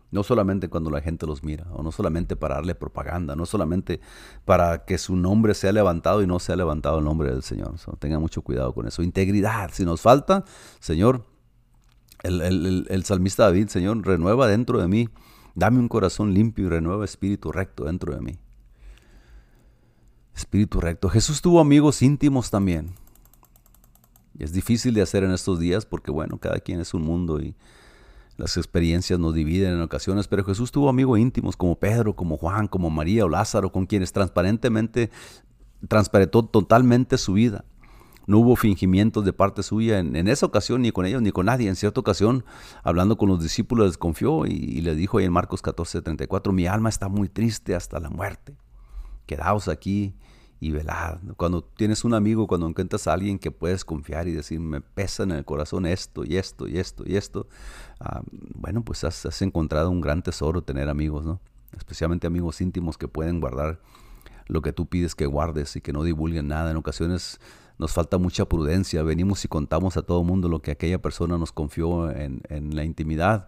Speaker 1: No solamente cuando la gente los mira, o no solamente para darle propaganda, no solamente para que su nombre sea levantado y no sea levantado el nombre del Señor. tenga mucho cuidado con eso. Integridad, si nos falta, Señor, el, salmista David, Señor, renueva dentro de mí, dame un corazón limpio y renueva espíritu recto dentro de mí. Espíritu recto. Jesús tuvo amigos íntimos también. es difícil de hacer en estos días porque, bueno, cada quien es un mundo y las experiencias nos dividen en ocasiones, pero Jesús tuvo amigos íntimos como Pedro, como Juan, como María o Lázaro, con quienes transparentemente transparentó totalmente su vida. No hubo fingimientos de parte suya en, esa ocasión, ni con ellos, ni con nadie. En cierta ocasión, hablando con los discípulos, les confió y, y les dijo ahí en Marcos 14, 34, mi alma está muy triste hasta la muerte. Quedaos aquí y velad. Cuando tienes un amigo, cuando encuentras a alguien que puedes confiar y decir, me pesa en el corazón esto y esto y esto y esto, ah, bueno, pues has, encontrado un gran tesoro tener amigos, ¿no? Especialmente amigos íntimos que pueden guardar lo que tú pides que guardes y que no divulguen nada. En ocasiones nos falta mucha prudencia, venimos y contamos a todo mundo lo que aquella persona nos confió en, en la intimidad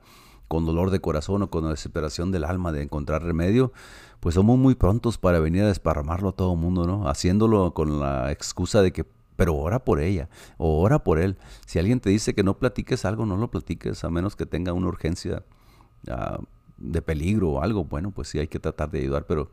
Speaker 1: con dolor de corazón o con desesperación del alma de encontrar remedio, pues somos muy prontos para venir a desparramarlo a todo el mundo, ¿no? Haciéndolo con la excusa de que, pero ora por ella o ora por él. Si alguien te dice que no platiques algo, no lo platiques, a menos que tenga una urgencia ah, de peligro o algo. Bueno, pues sí hay que tratar de ayudar, pero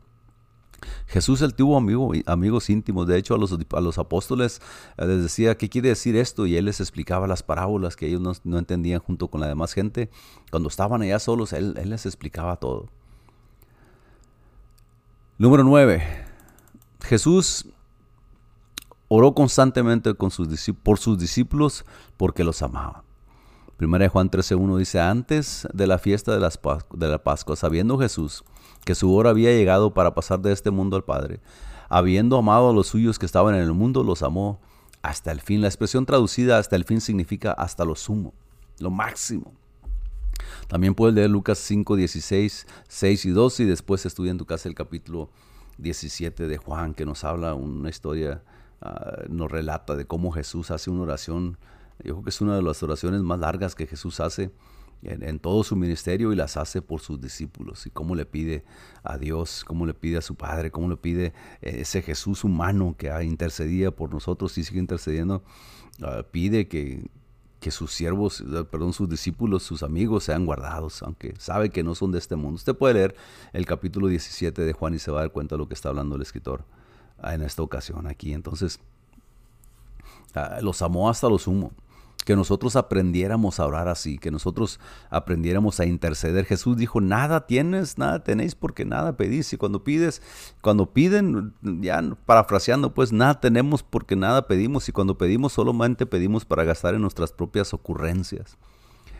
Speaker 1: Jesús él tuvo amigos íntimos, de hecho a los, a los apóstoles eh, les decía, ¿qué quiere decir esto? Y él les explicaba las parábolas que ellos no, entendían junto con la demás gente. Cuando estaban allá solos, él, les explicaba todo. Número 9. Jesús oró constantemente con sus, por sus discípulos porque los amaba. Primera de Juan 13.1 dice, antes de la fiesta de, las, de la Pascua, sabiendo Jesús que su hora había llegado para pasar de este mundo al Padre. Habiendo amado a los suyos que estaban en el mundo, los amó hasta el fin. La expresión traducida hasta el fin significa hasta lo sumo, lo máximo. También puedes leer Lucas 5, 16, 6 y 12 y después estudia en tu casa el capítulo 17 de Juan que nos habla una historia, ah, nos relata de cómo Jesús hace una oración. Yo creo que es una de las oraciones más largas que Jesús hace en, todo su ministerio y las hace por sus discípulos. Y cómo le pide a Dios, cómo le pide a su Padre, cómo le pide eh, ese Jesús humano que intercedía por nosotros y sigue intercediendo, ah, pide que, que sus siervos, eh, perdón, sus discípulos, sus amigos sean guardados, aunque sabe que no son de este mundo. Usted puede leer el capítulo 17 de Juan y se va a dar cuenta de lo que está hablando el escritor ah, en esta ocasión aquí. Entonces, ah, los amó hasta lo sumo que nosotros aprendiéramos a orar así, que nosotros aprendiéramos a interceder. Jesús dijo, nada tienes, nada tenéis porque nada pedís. Y cuando pides, cuando piden, ya parafraseando, pues nada tenemos porque nada pedimos. Y cuando pedimos solamente pedimos para gastar en nuestras propias ocurrencias.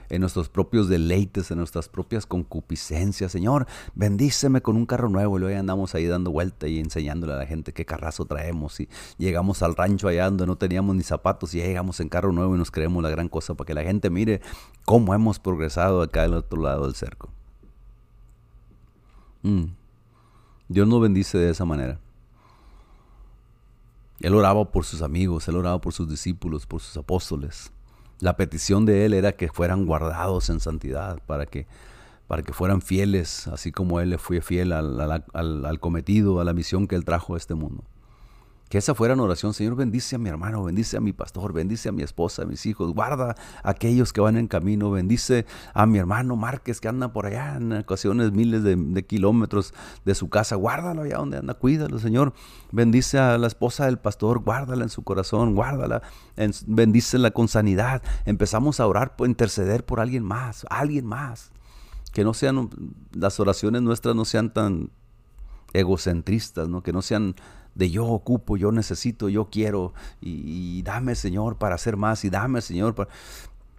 Speaker 1: En nuestros propios deleites, en nuestras propias concupiscencias. Señor, bendíceme con un carro nuevo y luego andamos ahí dando vuelta y enseñándole a la gente qué carrazo traemos. Y llegamos al rancho allá donde no teníamos ni zapatos y llegamos en carro nuevo y nos creemos la gran cosa para que la gente mire cómo hemos progresado acá del otro lado del cerco. Mm. Dios nos bendice de esa manera. Él oraba por sus amigos, él oraba por sus discípulos, por sus apóstoles. La petición de él era que fueran guardados en santidad, para que, para que fueran fieles, así como él le fue fiel al, al cometido, a la misión que él trajo a este mundo. Que esa fuera una oración, Señor, bendice a mi hermano, bendice a mi pastor, bendice a mi esposa, a mis hijos, guarda a aquellos que van en camino, bendice a mi hermano Márquez que anda por allá en ocasiones miles de, kilómetros de su casa, guárdalo allá donde anda, cuídalo, Señor. Bendice a la esposa del pastor, guárdala en su corazón, guárdala, en, bendícela con sanidad. Empezamos a orar, por interceder por alguien más, alguien más. Que no sean, las oraciones nuestras no sean tan egocentristas, ¿no? que no sean de yo ocupo, yo necesito, yo quiero, y, dame Señor para hacer más, y dame Señor para...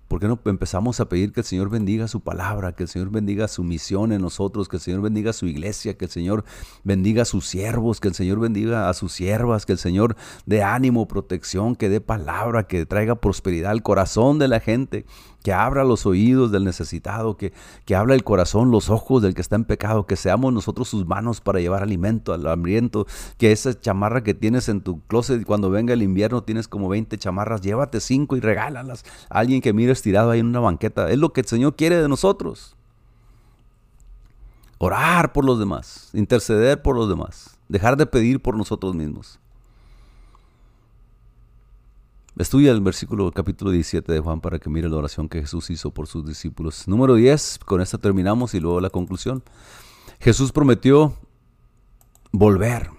Speaker 1: ¿Por qué no empezamos a pedir que el Señor bendiga su palabra, que el Señor bendiga su misión en nosotros, que el Señor bendiga su iglesia, que el Señor bendiga a sus siervos, que el Señor bendiga a sus siervas, que el Señor dé ánimo, protección, que dé palabra, que traiga prosperidad al corazón de la gente, que abra los oídos del necesitado, que, que abra el corazón, los ojos del que está en pecado, que seamos nosotros sus manos para llevar alimento al hambriento, que esa chamarra que tienes en tu closet cuando venga el invierno tienes como 20 chamarras, llévate cinco y regálalas a alguien que mire estirado ahí en una banqueta. Es lo que el Señor quiere de nosotros. Orar por los demás, interceder por los demás, dejar de pedir por nosotros mismos. Estudia el versículo capítulo 17 de Juan para que mire la oración que Jesús hizo por sus discípulos. Número 10, con esta terminamos y luego la conclusión. Jesús prometió volver.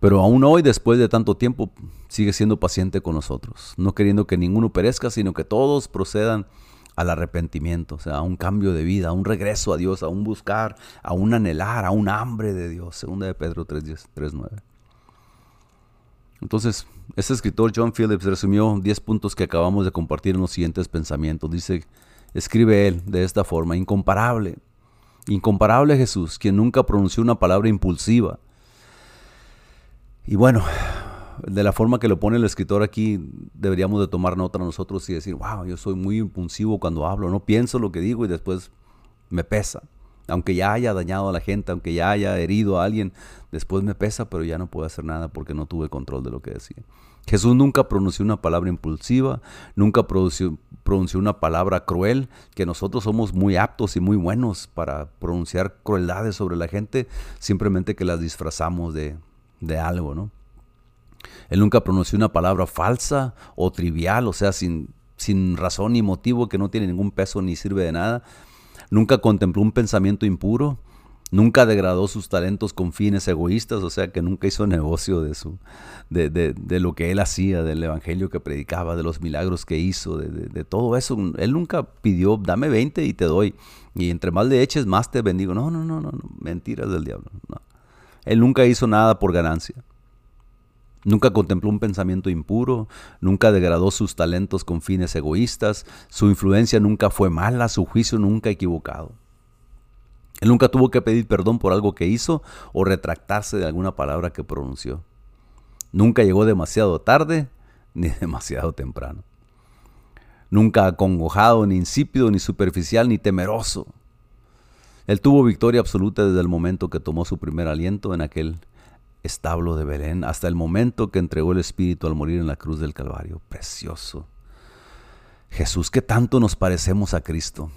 Speaker 1: Pero aún hoy, después de tanto tiempo, sigue siendo paciente con nosotros, no queriendo que ninguno perezca, sino que todos procedan al arrepentimiento, o sea, a un cambio de vida, a un regreso a Dios, a un buscar, a un anhelar, a un hambre de Dios. Segunda de Pedro 3.9. Entonces, este escritor John Phillips resumió 10 puntos que acabamos de compartir en los siguientes pensamientos. Dice, escribe él de esta forma, incomparable, incomparable Jesús, quien nunca pronunció una palabra impulsiva. Y bueno, de la forma que lo pone el escritor aquí, deberíamos de tomar nota nosotros y decir, wow, yo soy muy impulsivo cuando hablo, no pienso lo que digo y después me pesa. Aunque ya haya dañado a la gente, aunque ya haya herido a alguien, después me pesa, pero ya no puedo hacer nada porque no tuve control de lo que decía. Jesús nunca pronunció una palabra impulsiva, nunca pronunció, una palabra cruel, que nosotros somos muy aptos y muy buenos para pronunciar crueldades sobre la gente, simplemente que las disfrazamos de, de algo, ¿no? Él nunca pronunció una palabra falsa o trivial, o sea, sin, sin razón ni motivo, que no tiene ningún peso ni sirve de nada nunca contempló un pensamiento impuro, nunca degradó sus talentos con fines egoístas, o sea que nunca hizo negocio de, su, de, de, lo que él hacía, del evangelio que predicaba, de los milagros que hizo, de, todo eso. Él nunca pidió, dame 20 y te doy, y entre más le eches, más te bendigo. No, no, no, no, no. mentiras del diablo. No. Él nunca hizo nada por ganancia. Nunca contempló un pensamiento impuro, nunca degradó sus talentos con fines egoístas, su influencia nunca fue mala, su juicio nunca equivocado. Él nunca tuvo que pedir perdón por algo que hizo o retractarse de alguna palabra que pronunció. Nunca llegó demasiado tarde ni demasiado temprano. Nunca acongojado, ni insípido, ni superficial, ni temeroso. Él tuvo victoria absoluta desde el momento que tomó su primer aliento en aquel establo de Belén hasta el momento que entregó el Espíritu al morir en la cruz del Calvario. Precioso. Jesús, que tanto nos parecemos a Cristo.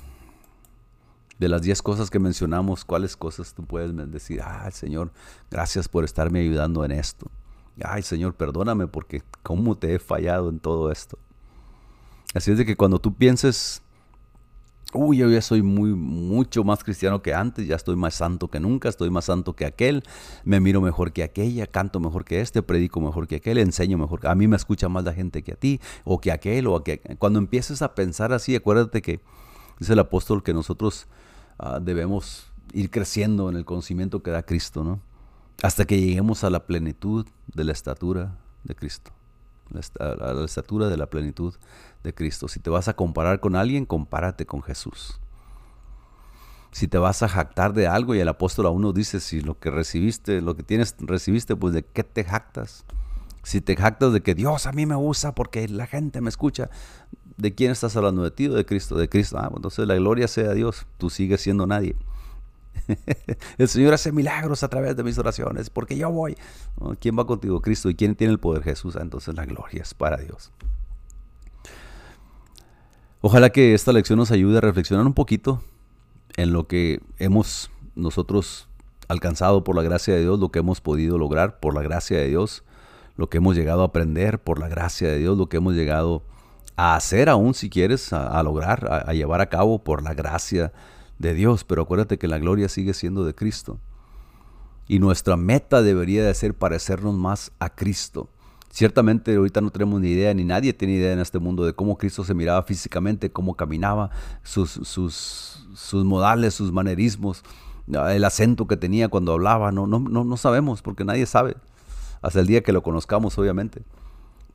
Speaker 1: De las diez cosas que mencionamos, ¿cuáles cosas tú puedes decir? Ay, Señor, gracias por estarme ayudando en esto. Ay, Señor, perdóname porque cómo te he fallado en todo esto. Así es de que cuando tú pienses uy, yo ya soy muy, mucho más cristiano que antes, ya estoy más santo que nunca, estoy más santo que aquel, me miro mejor que aquella, canto mejor que este, predico mejor que aquel, enseño mejor, a mí me escucha más la gente que a ti, o que aquel, o que cuando empieces a pensar así, acuérdate que dice el apóstol que nosotros ah, debemos ir creciendo en el conocimiento que da Cristo, ¿no? Hasta que lleguemos a la plenitud de la estatura de Cristo. a la estatura de la plenitud Cristo. Si te vas a comparar con alguien, compárate con Jesús. Si te vas a jactar de algo y el apóstol a uno dice, si lo que recibiste, lo que tienes, recibiste, pues de qué te jactas. Si te jactas de que Dios a mí me usa porque la gente me escucha, ¿de quién estás hablando? ¿De ti o de Cristo? De Cristo. Ah, pues entonces la gloria sea a Dios. Tú sigues siendo nadie. el Señor hace milagros a través de mis oraciones porque yo voy. ¿Quién va contigo? Cristo. ¿Y quién tiene el poder? Jesús. Ah, entonces la gloria es para Dios. Ojalá que esta lección nos ayude a reflexionar un poquito en lo que hemos nosotros alcanzado por la gracia de Dios, lo que hemos podido lograr por la gracia de Dios, lo que hemos llegado a aprender por la gracia de Dios, lo que hemos llegado a hacer aún si quieres, a, lograr, a, a llevar a cabo por la gracia de Dios. Pero acuérdate que la gloria sigue siendo de Cristo. Y nuestra meta debería de ser parecernos más a Cristo. Ciertamente ahorita no tenemos ni idea, ni nadie tiene idea en este mundo de cómo Cristo se miraba físicamente, cómo caminaba, sus, sus, sus modales, sus manerismos, el acento que tenía cuando hablaba. No, no, no, no sabemos porque nadie sabe. Hasta el día que lo conozcamos, obviamente.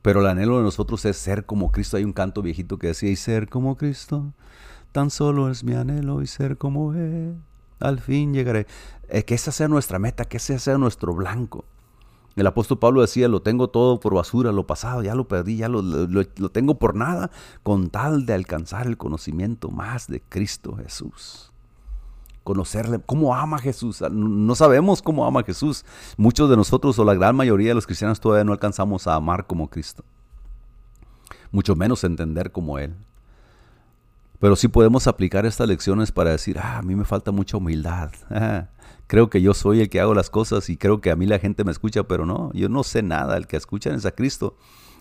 Speaker 1: Pero el anhelo de nosotros es ser como Cristo. Hay un canto viejito que decía, y ser como Cristo, tan solo es mi anhelo y ser como Él. Al fin llegaré. Eh, que esa sea nuestra meta, que ese sea nuestro blanco. El apóstol Pablo decía, lo tengo todo por basura, lo pasado, ya lo perdí, ya lo, tengo por nada, con tal de alcanzar el conocimiento más de Cristo Jesús. Conocerle, cómo ama Jesús. Ah, no sabemos cómo ama Jesús. Muchos de nosotros o la gran mayoría de los cristianos todavía no alcanzamos a amar como Cristo. Mucho menos entender como Él. Pero sí podemos aplicar estas lecciones para decir, ah, a mí me falta mucha humildad. creo que yo soy el que hago las cosas y creo que a mí la gente me escucha, pero no, yo no sé nada. El que escuchan es a Cristo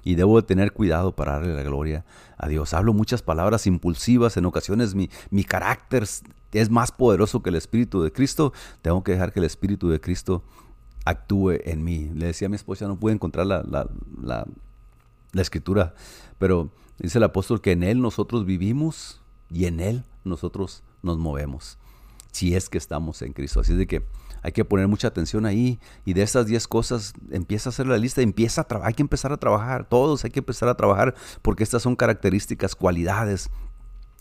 Speaker 1: y debo de tener cuidado para darle la gloria a Dios. Hablo muchas palabras impulsivas, en ocasiones mi, mi carácter es más poderoso que el Espíritu de Cristo. Tengo que dejar que el Espíritu de Cristo actúe en mí. Le decía a mi esposa, no pude encontrar la, la, la, la escritura, pero dice el apóstol que en Él nosotros vivimos y en Él nosotros nos movemos, si es que estamos en Cristo. Así de que hay que poner mucha atención ahí y de estas 10 cosas empieza a hacer la lista, empieza a hay que empezar a trabajar, todos hay que empezar a trabajar porque estas son características, cualidades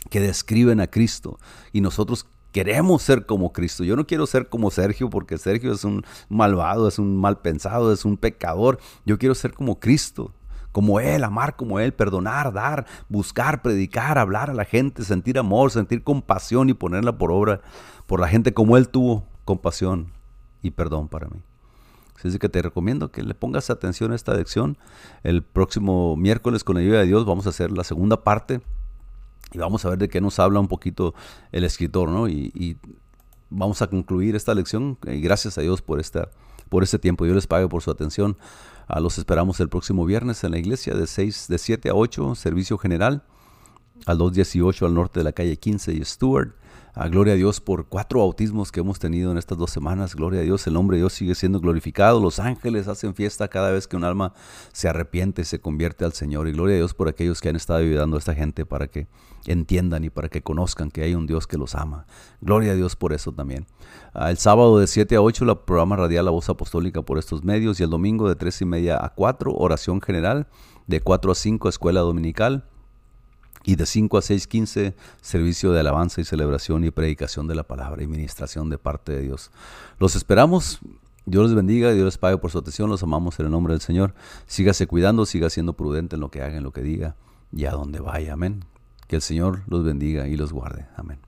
Speaker 1: que describen a Cristo y nosotros queremos ser como Cristo. Yo no quiero ser como Sergio porque Sergio es un malvado, es un mal pensado, es un pecador. Yo quiero ser como Cristo como Él, amar como Él, perdonar, dar, buscar, predicar, hablar a la gente, sentir amor, sentir compasión y ponerla por obra por la gente como Él tuvo compasión y perdón para mí. Así que te recomiendo que le pongas atención a esta lección. El próximo miércoles, con la ayuda de Dios, vamos a hacer la segunda parte y vamos a ver de qué nos habla un poquito el escritor, ¿no? Y, vamos a concluir esta lección y gracias a Dios por esta por este tiempo. Yo les pago por su atención. A los esperamos el próximo viernes en la iglesia de 6, de 7 a 8, servicio general, al 218 al norte de la calle 15 y Stewart. Gloria a Dios por cuatro bautismos que hemos tenido en estas dos semanas. Gloria a Dios, el nombre de Dios sigue siendo glorificado. Los ángeles hacen fiesta cada vez que un alma se arrepiente se convierte al Señor. Y gloria a Dios por aquellos que han estado ayudando a esta gente para que entiendan y para que conozcan que hay un Dios que los ama. Gloria a Dios por eso también. Ah, el sábado de 7 a 8, el programa radial La Voz Apostólica por estos medios. Y el domingo de 3 y media a 4, oración general. De 4 a 5, escuela dominical y de 5 a 6, 15, servicio de alabanza y celebración y predicación de la palabra y ministración de parte de Dios. Los esperamos. Dios les bendiga, Dios les pague por su atención, los amamos en el nombre del Señor. Sígase cuidando, siga siendo prudente en lo que haga, en lo que diga y a donde vaya. Amén. Que el Señor los bendiga y los guarde. Amén.